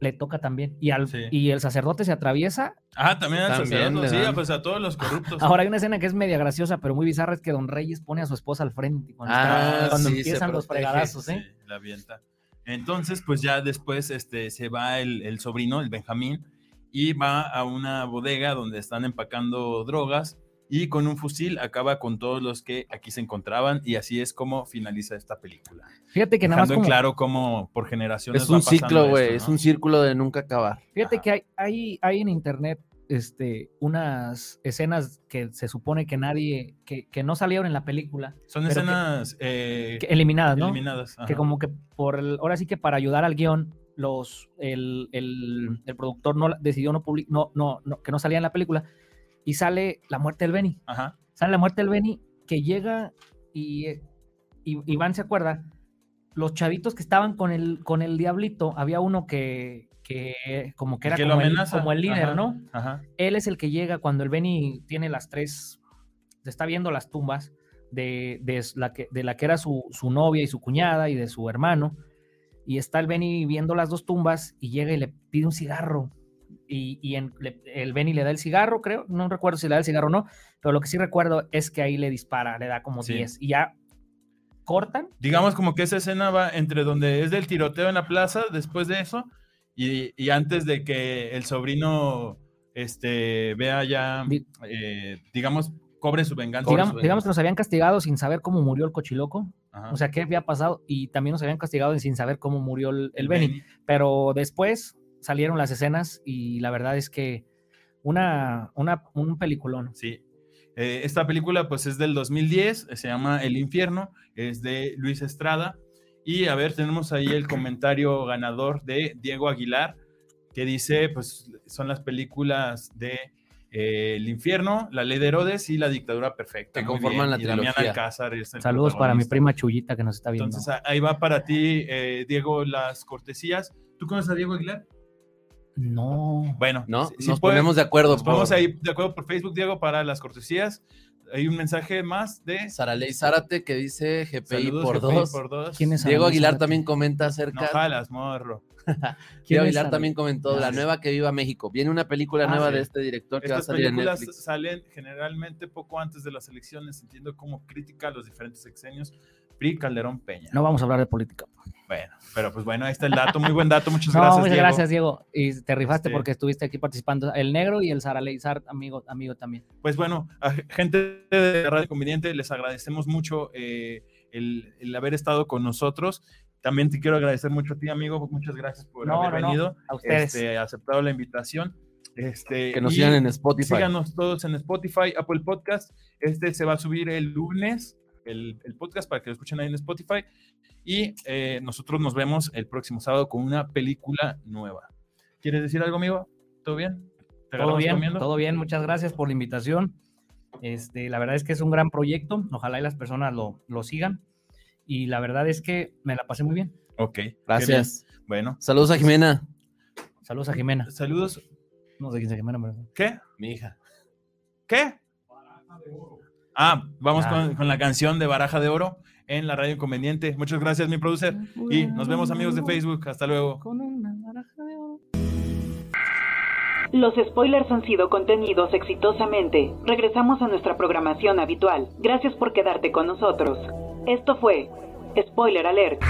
le toca también. Y, al, Sí. y el sacerdote se atraviesa. Ah, también al También sacerdote, sí, pues a todos los corruptos. Ahora hay una escena que es media graciosa, pero muy bizarra, es que Don Reyes pone a su esposa al frente cuando, está- Ah, cuando sí, empiezan los fregadazos, ¿eh? Sí, la avienta. Entonces, pues ya después este, se va el, el sobrino, el Benjamín, y va a una bodega donde están empacando drogas y con un fusil acaba con todos los que aquí se encontraban y así es como finaliza esta película. Fíjate que nada más Dejando en como, claro cómo por generaciones Es va un pasando ciclo, güey. esto, Es ¿no? un círculo de nunca acabar. fíjate Ajá. que hay, hay, hay en internet este, unas escenas que se supone que nadie, que, que no salieron en la película, Son pero que- escenas eh, que- eliminadas, ¿no? eliminadas. que como que por el, ahora sí que para ayudar al guion, los, el, el- el productor no decidió no, public- no, no, no- que no salía en la película y sale la muerte del Benny. Ajá. Sale la muerte del Benny que llega y, y Iván se acuerda, los chavitos que estaban con el, con el diablito, había uno que, que como que era que como, el, como el líder, Ajá. ¿no? Ajá. Él es el que llega cuando el Benny tiene las tres, se está viendo las tumbas de, de la, que, de la que era su, su novia y su cuñada y de su hermano. Y está el Benny viendo las dos tumbas y llega y le pide un cigarro. Y, y en- le- el Benny le da el cigarro, creo. No recuerdo si le da el cigarro o no. Pero lo que sí recuerdo es que ahí le dispara, le da como Sí. 10. Y ya cortan. digamos como que esa escena va entre donde es del tiroteo en la plaza, después de eso, y, y antes de que el sobrino este, vea ya, eh, digamos, cobre su venganza. Digamos, Su digamos que nos habían castigado sin saber cómo murió el cochiloco. Ajá. O sea, qué había pasado. Y también nos habían castigado sin saber cómo murió el, el El Benny. Benny. pero después salieron las escenas y la verdad es que una, una un peliculón. Sí. Eh, esta película pues es del 2010, eh, se llama El Infierno, es de Luis Estrada. Y a ver, tenemos ahí el comentario ganador de Diego Aguilar, que dice, pues son las películas de eh, El Infierno, La Ley de Herodes y La Dictadura Perfecta. Que conforman bien, la y trilogía. Alcázar es el Saludos para mi prima Chuyita que nos está viendo. Entonces ahí va para ti, eh, Diego, las cortesías. ¿Tú conoces a Diego Aguilar? No. Bueno, ¿No? si- si Nos puede- ponemos de acuerdo. nos ponemos por ahí de acuerdo por Facebook, Diego, para las cortesías. Hay un mensaje más de Saraley Zárate que dice GPI saludos por GPI dos. por dos. ¿Quién es Diego Aguilar Zárate? también comenta No acerca. jalas, morro. Diego ¿Quién es Aguilar Saraley? también comentó la nueva que viva México. Viene una película Ah, nueva sí. de este director que va a Estas salir en películas Netflix. salen generalmente poco antes de las elecciones, entiendo como crítica a los diferentes sexenios. PRI, Calderón, Peña. No vamos a hablar de política. Bueno, pero pues bueno, ahí está el dato, muy buen dato, muchas no, gracias. muchas Diego. gracias, Diego. Y te rifaste Este- porque estuviste aquí participando. El negro y el Saraley Zar, amigo, amigo también. Pues bueno, a gente de Radio Conveniente les agradecemos mucho eh, el, el haber estado con nosotros También te quiero agradecer mucho a ti, amigo. Muchas gracias por No, haber no, no, venido. a ustedes. Este, aceptado la invitación. Este, Que nos sigan en Spotify. Síganos todos en Spotify, Apple Podcast. Este se va a subir el lunes, el, el podcast, para que lo escuchen ahí en Spotify. Y eh, nosotros nos vemos el próximo sábado con una película nueva. ¿Quieres decir algo, amigo? ¿Todo bien? ¿Te Todo bien, comiendo? todo bien, muchas gracias por la invitación. Este, la verdad es que es un gran proyecto, ojalá y las personas lo, lo sigan. Y la verdad es que me la pasé muy bien. Ok. Gracias. bien. Bueno, Saludos a Jimena. Saludos a Jimena. saludos. No sé quién es Jimena, pero... ¿Qué? Mi hija. ¿Qué? Ah, vamos Ah. Con, con la canción de Baraja de Oro en la radio inconveniente. Muchas gracias, mi producer. Y nos vemos, amigos de Facebook. Hasta luego. Con una baraja de oro. Los spoilers han sido contenidos exitosamente. Regresamos a nuestra programación habitual. Gracias por quedarte con nosotros. Esto fue Spoiler Alert.